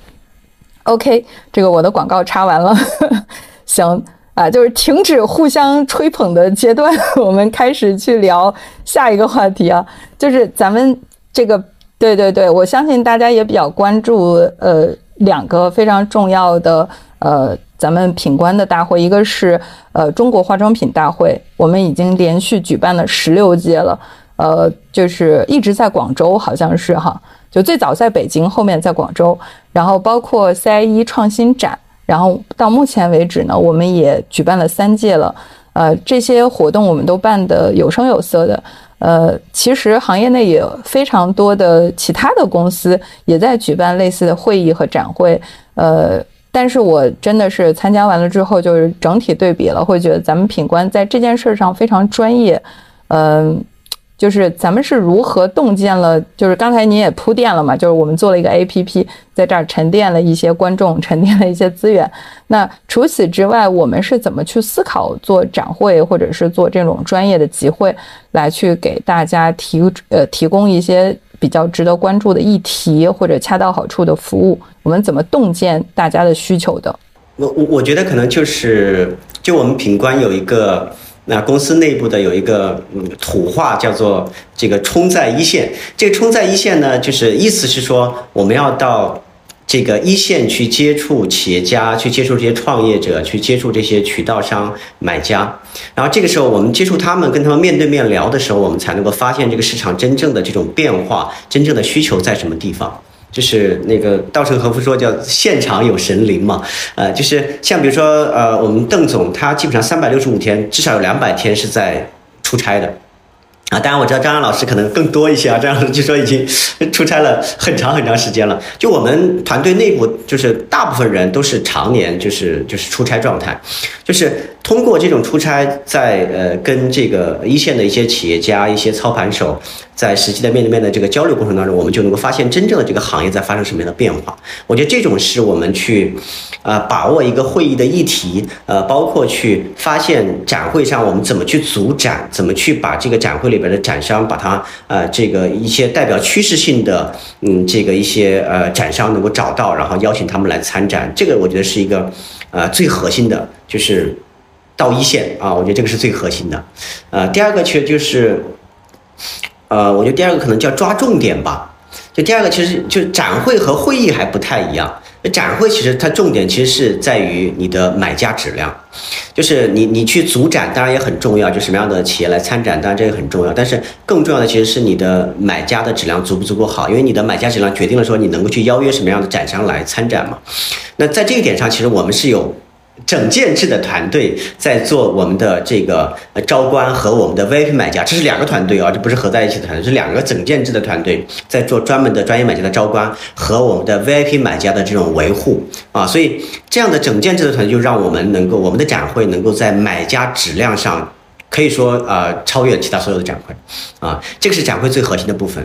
OK，这个我的广告插完了，行。啊，就是停止互相吹捧的阶段，我们开始去聊下一个话题啊，就是咱们这个，对对对，我相信大家也比较关注，呃，两个非常重要的，呃，咱们品官的大会，一个是呃中国化妆品大会，我们已经连续举办了十六届了，呃，就是一直在广州，好像是哈，就最早在北京，后面在广州，然后包括 CIE 创新展。然后到目前为止呢，我们也举办了三届了，呃，这些活动我们都办得有声有色的。呃，其实行业内也非常多的其他的公司也在举办类似的会议和展会。呃，但是我真的是参加完了之后，就是整体对比了，会觉得咱们品官在这件事上非常专业。嗯。就是咱们是如何洞见了？就是刚才您也铺垫了嘛，就是我们做了一个 A P P，在这儿沉淀了一些观众，沉淀了一些资源。那除此之外，我们是怎么去思考做展会，或者是做这种专业的集会，来去给大家提呃提供一些比较值得关注的议题，或者恰到好处的服务？我们怎么洞见大家的需求的？我我我觉得可能就是，就我们品官有一个。那公司内部的有一个嗯土话叫做这个冲在一线，这个冲在一线呢，就是意思是说我们要到这个一线去接触企业家，去接触这些创业者，去接触这些渠道商、买家，然后这个时候我们接触他们，跟他们面对面聊的时候，我们才能够发现这个市场真正的这种变化，真正的需求在什么地方。就是那个稻盛和夫说叫现场有神灵嘛，呃，就是像比如说呃，我们邓总他基本上三百六十五天至少有两百天是在出差的，啊，当然我知道张扬老师可能更多一些啊，张老师据说已经出差了很长很长时间了。就我们团队内部就是大部分人都是常年就是就是出差状态，就是通过这种出差，在呃跟这个一线的一些企业家、一些操盘手，在实际的面对面的这个交流过程当中，我们就能够发现真正的这个行业在发生什么样的变化。我觉得这种是我们去，呃，把握一个会议的议题，呃，包括去发现展会上我们怎么去组展，怎么去把这个展会里边的展商，把它呃这个一些代表趋势性的，嗯，这个一些呃展商能够找到，然后邀请他们来参展。这个我觉得是一个，呃，最核心的，就是。到一线啊，我觉得这个是最核心的。呃，第二个其实就是，呃，我觉得第二个可能叫抓重点吧。就第二个其实就展会和会议还不太一样。展会其实它重点其实是在于你的买家质量，就是你你去组展当然也很重要，就什么样的企业来参展，当然这个很重要。但是更重要的其实是你的买家的质量足不足够好，因为你的买家质量决定了说你能够去邀约什么样的展商来参展嘛。那在这一点上，其实我们是有。整建制的团队在做我们的这个招关和我们的 VIP 买家，这是两个团队啊，这不是合在一起的团队，是两个整建制的团队在做专门的专业买家的招关和我们的 VIP 买家的这种维护啊，所以这样的整建制的团队就让我们能够我们的展会能够在买家质量上可以说呃超越其他所有的展会啊，这个是展会最核心的部分。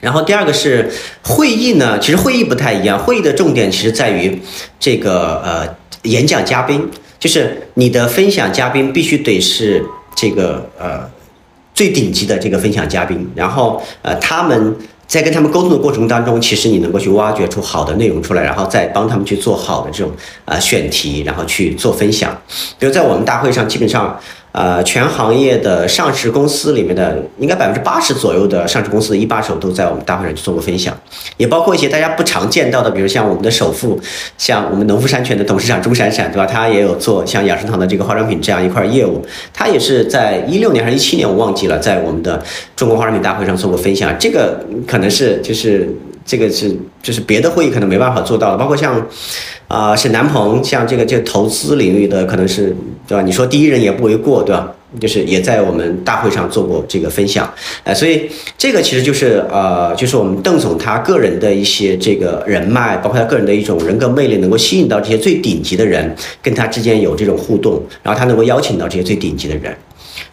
然后第二个是会议呢，其实会议不太一样，会议的重点其实在于这个呃。演讲嘉宾就是你的分享嘉宾，必须得是这个呃最顶级的这个分享嘉宾。然后呃他们在跟他们沟通的过程当中，其实你能够去挖掘出好的内容出来，然后再帮他们去做好的这种呃选题，然后去做分享。比如在我们大会上，基本上。呃，全行业的上市公司里面的，应该百分之八十左右的上市公司的一把手都在我们大会上去做过分享，也包括一些大家不常见到的，比如像我们的首富，像我们农夫山泉的董事长钟闪闪，对吧？他也有做像养生堂的这个化妆品这样一块业务，他也是在一六年还是一七年，我忘记了，在我们的中国化妆品大会上做过分享。这个可能是就是这个是就是别的会议可能没办法做到的，包括像。啊，沈南鹏，像这个这投资领域的，可能是对吧？你说第一人也不为过，对吧？就是也在我们大会上做过这个分享，哎，所以这个其实就是呃，就是我们邓总他个人的一些这个人脉，包括他个人的一种人格魅力，能够吸引到这些最顶级的人，跟他之间有这种互动，然后他能够邀请到这些最顶级的人，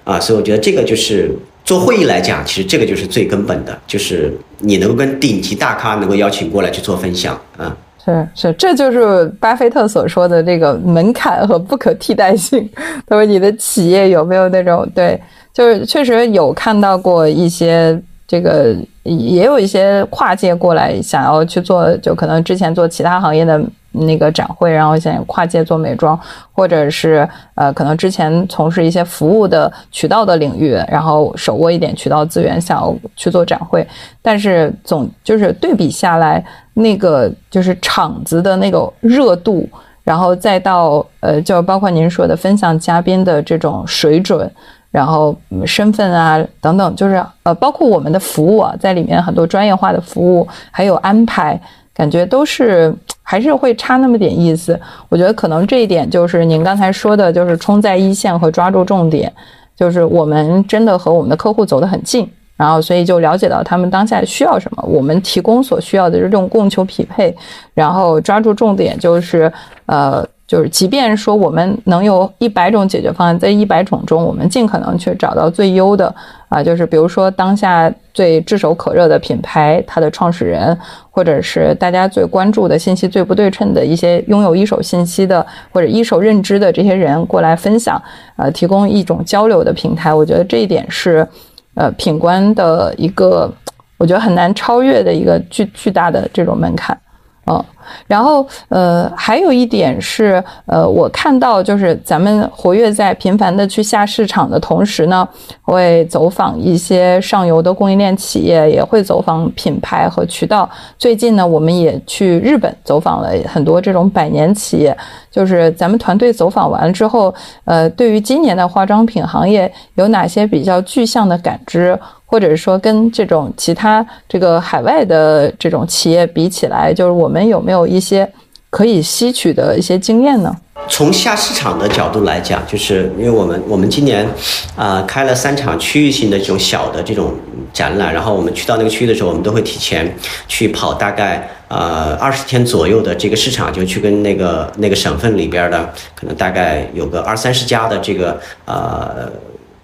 啊，所以我觉得这个就是做会议来讲，其实这个就是最根本的，就是你能够跟顶级大咖能够邀请过来去做分享，啊。是是，这就是巴菲特所说的这个门槛和不可替代性。他说：“你的企业有没有那种对？就是确实有看到过一些这个，也有一些跨界过来想要去做，就可能之前做其他行业的。”那个展会，然后想跨界做美妆，或者是呃，可能之前从事一些服务的渠道的领域，然后手握一点渠道资源，想要去做展会。但是总就是对比下来，那个就是场子的那个热度，然后再到呃，就包括您说的分享嘉宾的这种水准，然后身份啊等等，就是呃，包括我们的服务啊，在里面很多专业化的服务还有安排。感觉都是 还是会差那么点意思，我觉得可能这一点就是您刚才说的，就是冲在一线和抓住重点，就是我们真的和我们的客户走得很近，然后所以就了解到他们当下需要什么，我们提供所需要的这种供求匹配，然后抓住重点就是呃。就是，即便说我们能有一百种解决方案，在一百种中，我们尽可能去找到最优的啊。就是比如说当下最炙手可热的品牌，它的创始人，或者是大家最关注的信息最不对称的一些拥有一手信息的或者一手认知的这些人过来分享，呃，提供一种交流的平台。我觉得这一点是，呃，品官的一个，我觉得很难超越的一个巨巨大的这种门槛。嗯，然后呃，还有一点是，呃，我看到就是咱们活跃在频繁的去下市场的同时呢，会走访一些上游的供应链企业，也会走访品牌和渠道。最近呢，我们也去日本走访了很多这种百年企业。就是咱们团队走访完了之后，呃，对于今年的化妆品行业有哪些比较具象的感知？或者是说跟这种其他这个海外的这种企业比起来，就是我们有没有一些可以吸取的一些经验呢？从下市场的角度来讲，就是因为我们我们今年啊开了三场区域性的这种小的这种展览，然后我们去到那个区域的时候，我们都会提前去跑大概呃二十天左右的这个市场，就去跟那个那个省份里边的可能大概有个二三十家的这个呃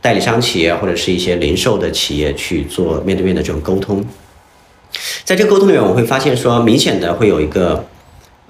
代理商企业或者是一些零售的企业去做面对面的这种沟通。在这个沟通里面，我会发现说，明显的会有一个。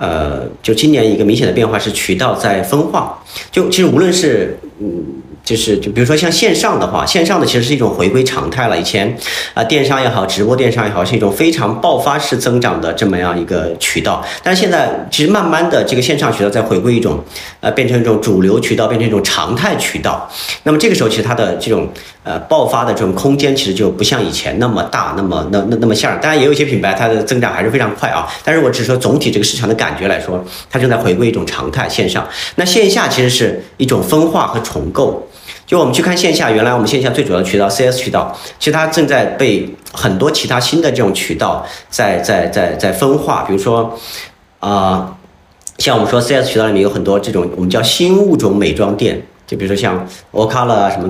呃，就今年一个明显的变化是渠道在分化。就其实无论是嗯，就是就比如说像线上的话，线上的其实是一种回归常态了。以前啊，电商也好，直播电商也好，是一种非常爆发式增长的这么样一个渠道。但是现在其实慢慢的这个线上渠道在回归一种呃，变成一种主流渠道，变成一种常态渠道。那么这个时候，其实它的这种。呃，爆发的这种空间其实就不像以前那么大，那么那那那么吓人。当然，也有一些品牌它的增长还是非常快啊。但是我只说总体这个市场的感觉来说，它正在回归一种常态。线上，那线下其实是一种分化和重构。就我们去看线下，原来我们线下最主要的渠道 CS 渠道，其实它正在被很多其他新的这种渠道在在在在分化。比如说，啊，像我们说 CS 渠道里面有很多这种我们叫新物种美妆店。就比如说像 Ocala 啊，什么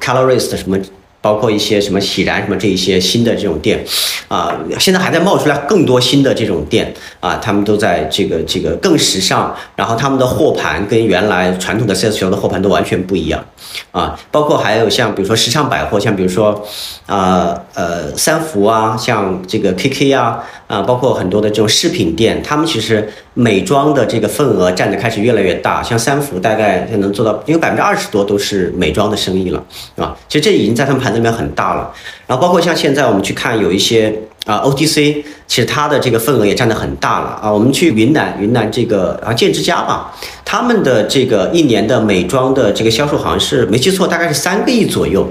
Colorist 什么，包括一些什么喜然什么这一些新的这种店，啊，现在还在冒出来更多新的这种店啊，他们都在这个这个更时尚，然后他们的货盘跟原来传统的 CS 渠道的货盘都完全不一样，啊，包括还有像比如说时尚百货，像比如说啊呃三福啊，像这个 KK 啊。啊，包括很多的这种饰品店，他们其实美妆的这个份额占的开始越来越大。像三福大概就能做到，因为百分之二十多都是美妆的生意了，啊？其实这已经在他们盘子里面很大了。然后包括像现在我们去看有一些啊 OTC，其实它的这个份额也占得很大了啊。我们去云南，云南这个啊建之家吧，他们的这个一年的美妆的这个销售好像是没记错，大概是三个亿左右。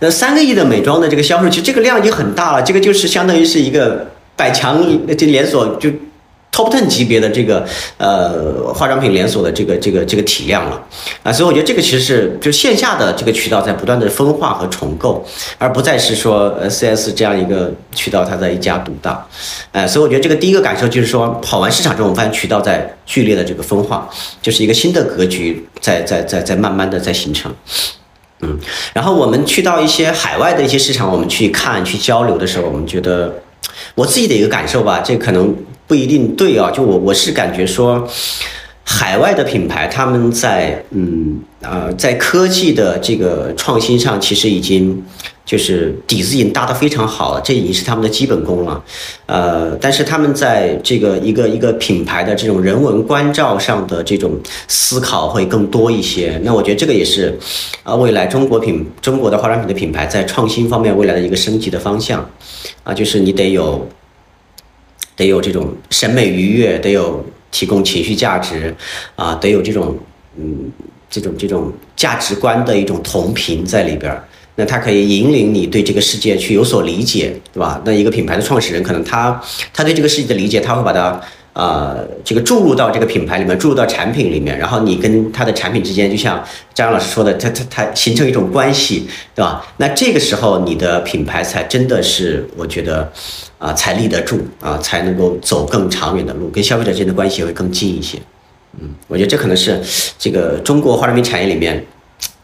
那三个亿的美妆的这个销售，其实这个量已经很大了，这个就是相当于是一个。百强这连锁就 top ten 级别的这个呃化妆品连锁的这个这个这个体量了啊，所以我觉得这个其实是就线下的这个渠道在不断的分化和重构，而不再是说呃 CS 这样一个渠道它在一家独大，哎，所以我觉得这个第一个感受就是说跑完市场之后，我们发现渠道在剧烈的这个分化，就是一个新的格局在在在在慢慢的在形成，嗯，然后我们去到一些海外的一些市场，我们去看去交流的时候，我们觉得。我自己的一个感受吧，这可能不一定对啊。就我我是感觉说，海外的品牌他们在嗯呃在科技的这个创新上，其实已经就是底子已经搭得非常好了，这已经是他们的基本功了。呃，但是他们在这个一个一个品牌的这种人文关照上的这种思考会更多一些。那我觉得这个也是啊，未来中国品中国的化妆品的品牌在创新方面未来的一个升级的方向。啊，就是你得有，得有这种审美愉悦，得有提供情绪价值，啊，得有这种嗯，这种这种价值观的一种同频在里边儿。那它可以引领你对这个世界去有所理解，对吧？那一个品牌的创始人，可能他他对这个世界的理解，他会把它。呃，这个注入到这个品牌里面，注入到产品里面，然后你跟它的产品之间，就像张老师说的，它它它形成一种关系，对吧？那这个时候你的品牌才真的是，我觉得，啊，才立得住啊，才能够走更长远的路，跟消费者之间的关系会更近一些。嗯，我觉得这可能是这个中国化妆品产业里面。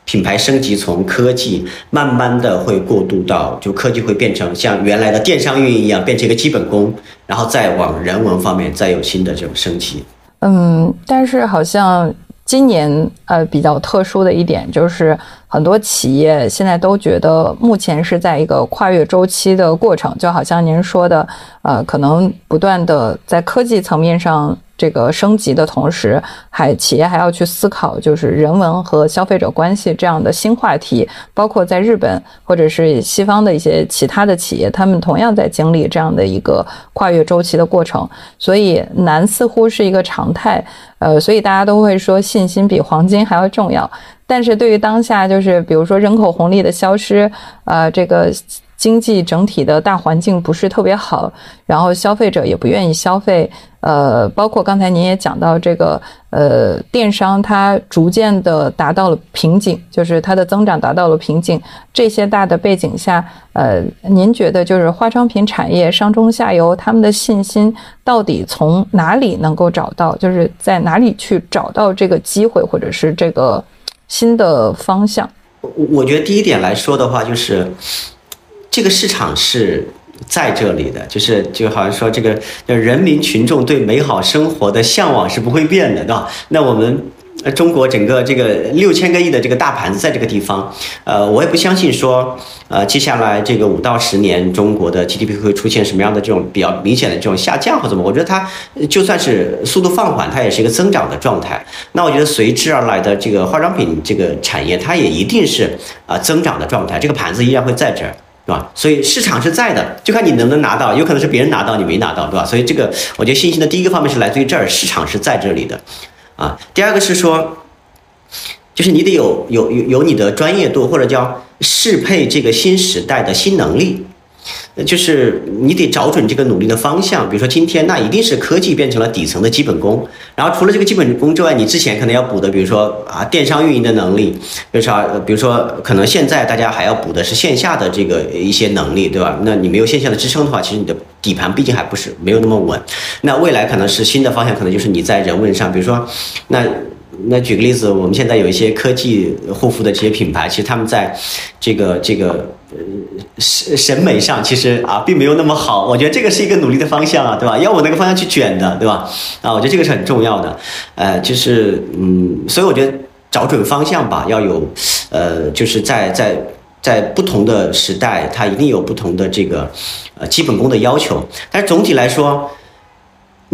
品牌升级从科技慢慢的会过渡到，就科技会变成像原来的电商运营一样，变成一个基本功，然后再往人文方面再有新的这种升级。嗯，但是好像今年呃比较特殊的一点就是，很多企业现在都觉得目前是在一个跨越周期的过程，就好像您说的，呃，可能不断的在科技层面上。这个升级的同时，还企业还要去思考，就是人文和消费者关系这样的新话题。包括在日本或者是西方的一些其他的企业，他们同样在经历这样的一个跨越周期的过程。所以难似乎是一个常态。呃，所以大家都会说信心比黄金还要重要。但是对于当下，就是比如说人口红利的消失，呃，这个。经济整体的大环境不是特别好，然后消费者也不愿意消费，呃，包括刚才您也讲到这个，呃，电商它逐渐的达到了瓶颈，就是它的增长达到了瓶颈。这些大的背景下，呃，您觉得就是化妆品产业上中下游他们的信心到底从哪里能够找到？就是在哪里去找到这个机会，或者是这个新的方向？我我觉得第一点来说的话，就是。这个市场是在这里的，就是就好像说这个人民群众对美好生活的向往是不会变的，对吧？那我们。呃，中国整个这个六千个亿的这个大盘子在这个地方，呃，我也不相信说，呃，接下来这个五到十年，中国的 GDP 会出现什么样的这种比较明显的这种下降或怎么？我觉得它就算是速度放缓，它也是一个增长的状态。那我觉得随之而来的这个化妆品这个产业，它也一定是啊增长的状态。这个盘子依然会在这儿，对吧？所以市场是在的，就看你能不能拿到，有可能是别人拿到你没拿到，对吧？所以这个我觉得信心的第一个方面是来自于这儿，市场是在这里的。啊，第二个是说，就是你得有有有有你的专业度，或者叫适配这个新时代的新能力。就是你得找准这个努力的方向，比如说今天那一定是科技变成了底层的基本功，然后除了这个基本功之外，你之前可能要补的，比如说啊电商运营的能力，比如说比如说可能现在大家还要补的是线下的这个一些能力，对吧？那你没有线下的支撑的话，其实你的底盘毕竟还不是没有那么稳。那未来可能是新的方向，可能就是你在人文上，比如说那。那举个例子，我们现在有一些科技护肤的这些品牌，其实他们在这个这个呃审审美上，其实啊并没有那么好。我觉得这个是一个努力的方向啊，对吧？要往那个方向去卷的，对吧？啊，我觉得这个是很重要的。呃，就是嗯，所以我觉得找准方向吧，要有呃，就是在在在不同的时代，它一定有不同的这个呃基本功的要求。但是总体来说。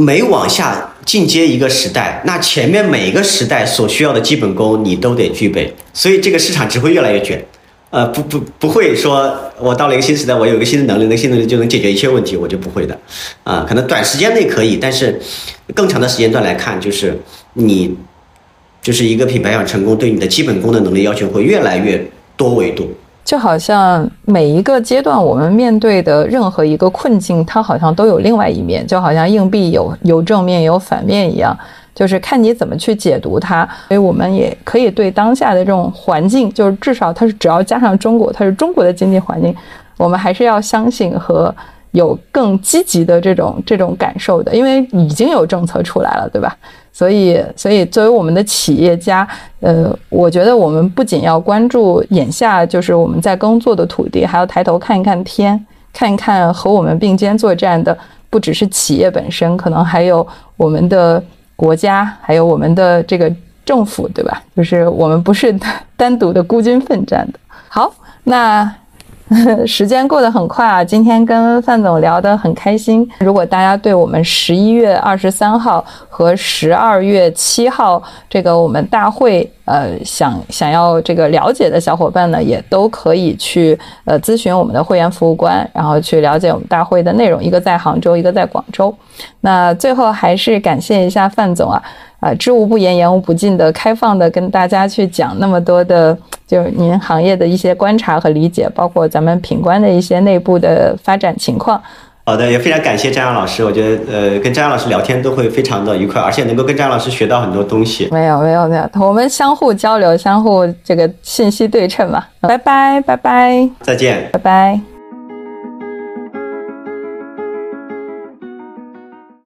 每往下进阶一个时代，那前面每一个时代所需要的基本功你都得具备，所以这个市场只会越来越卷，呃，不不不会说我到了一个新时代，我有一个新的能力，那新能力就能解决一切问题，我就不会的，啊，可能短时间内可以，但是更长的时间段来看，就是你就是一个品牌要成功，对你的基本功的能力要求会越来越多维度。就好像每一个阶段，我们面对的任何一个困境，它好像都有另外一面，就好像硬币有有正面有反面一样，就是看你怎么去解读它。所以我们也可以对当下的这种环境，就是至少它是只要加上中国，它是中国的经济环境，我们还是要相信和有更积极的这种这种感受的，因为已经有政策出来了，对吧？所以，所以作为我们的企业家，呃，我觉得我们不仅要关注眼下就是我们在耕作的土地，还要抬头看一看天，看一看和我们并肩作战的不只是企业本身，可能还有我们的国家，还有我们的这个政府，对吧？就是我们不是单独的孤军奋战的。好，那。时间过得很快啊！今天跟范总聊得很开心。如果大家对我们十一月二十三号和十二月七号这个我们大会，呃，想想要这个了解的小伙伴呢，也都可以去呃咨询我们的会员服务官，然后去了解我们大会的内容。一个在杭州，一个在广州。那最后还是感谢一下范总啊。啊，知无不言，言无不尽的开放的跟大家去讲那么多的，就是您行业的一些观察和理解，包括咱们品观的一些内部的发展情况。好的，也非常感谢张阳老师，我觉得呃跟张阳老师聊天都会非常的愉快，而且能够跟张阳老师学到很多东西。没有没有没有，我们相互交流，相互这个信息对称嘛。拜拜拜拜，再见，拜拜。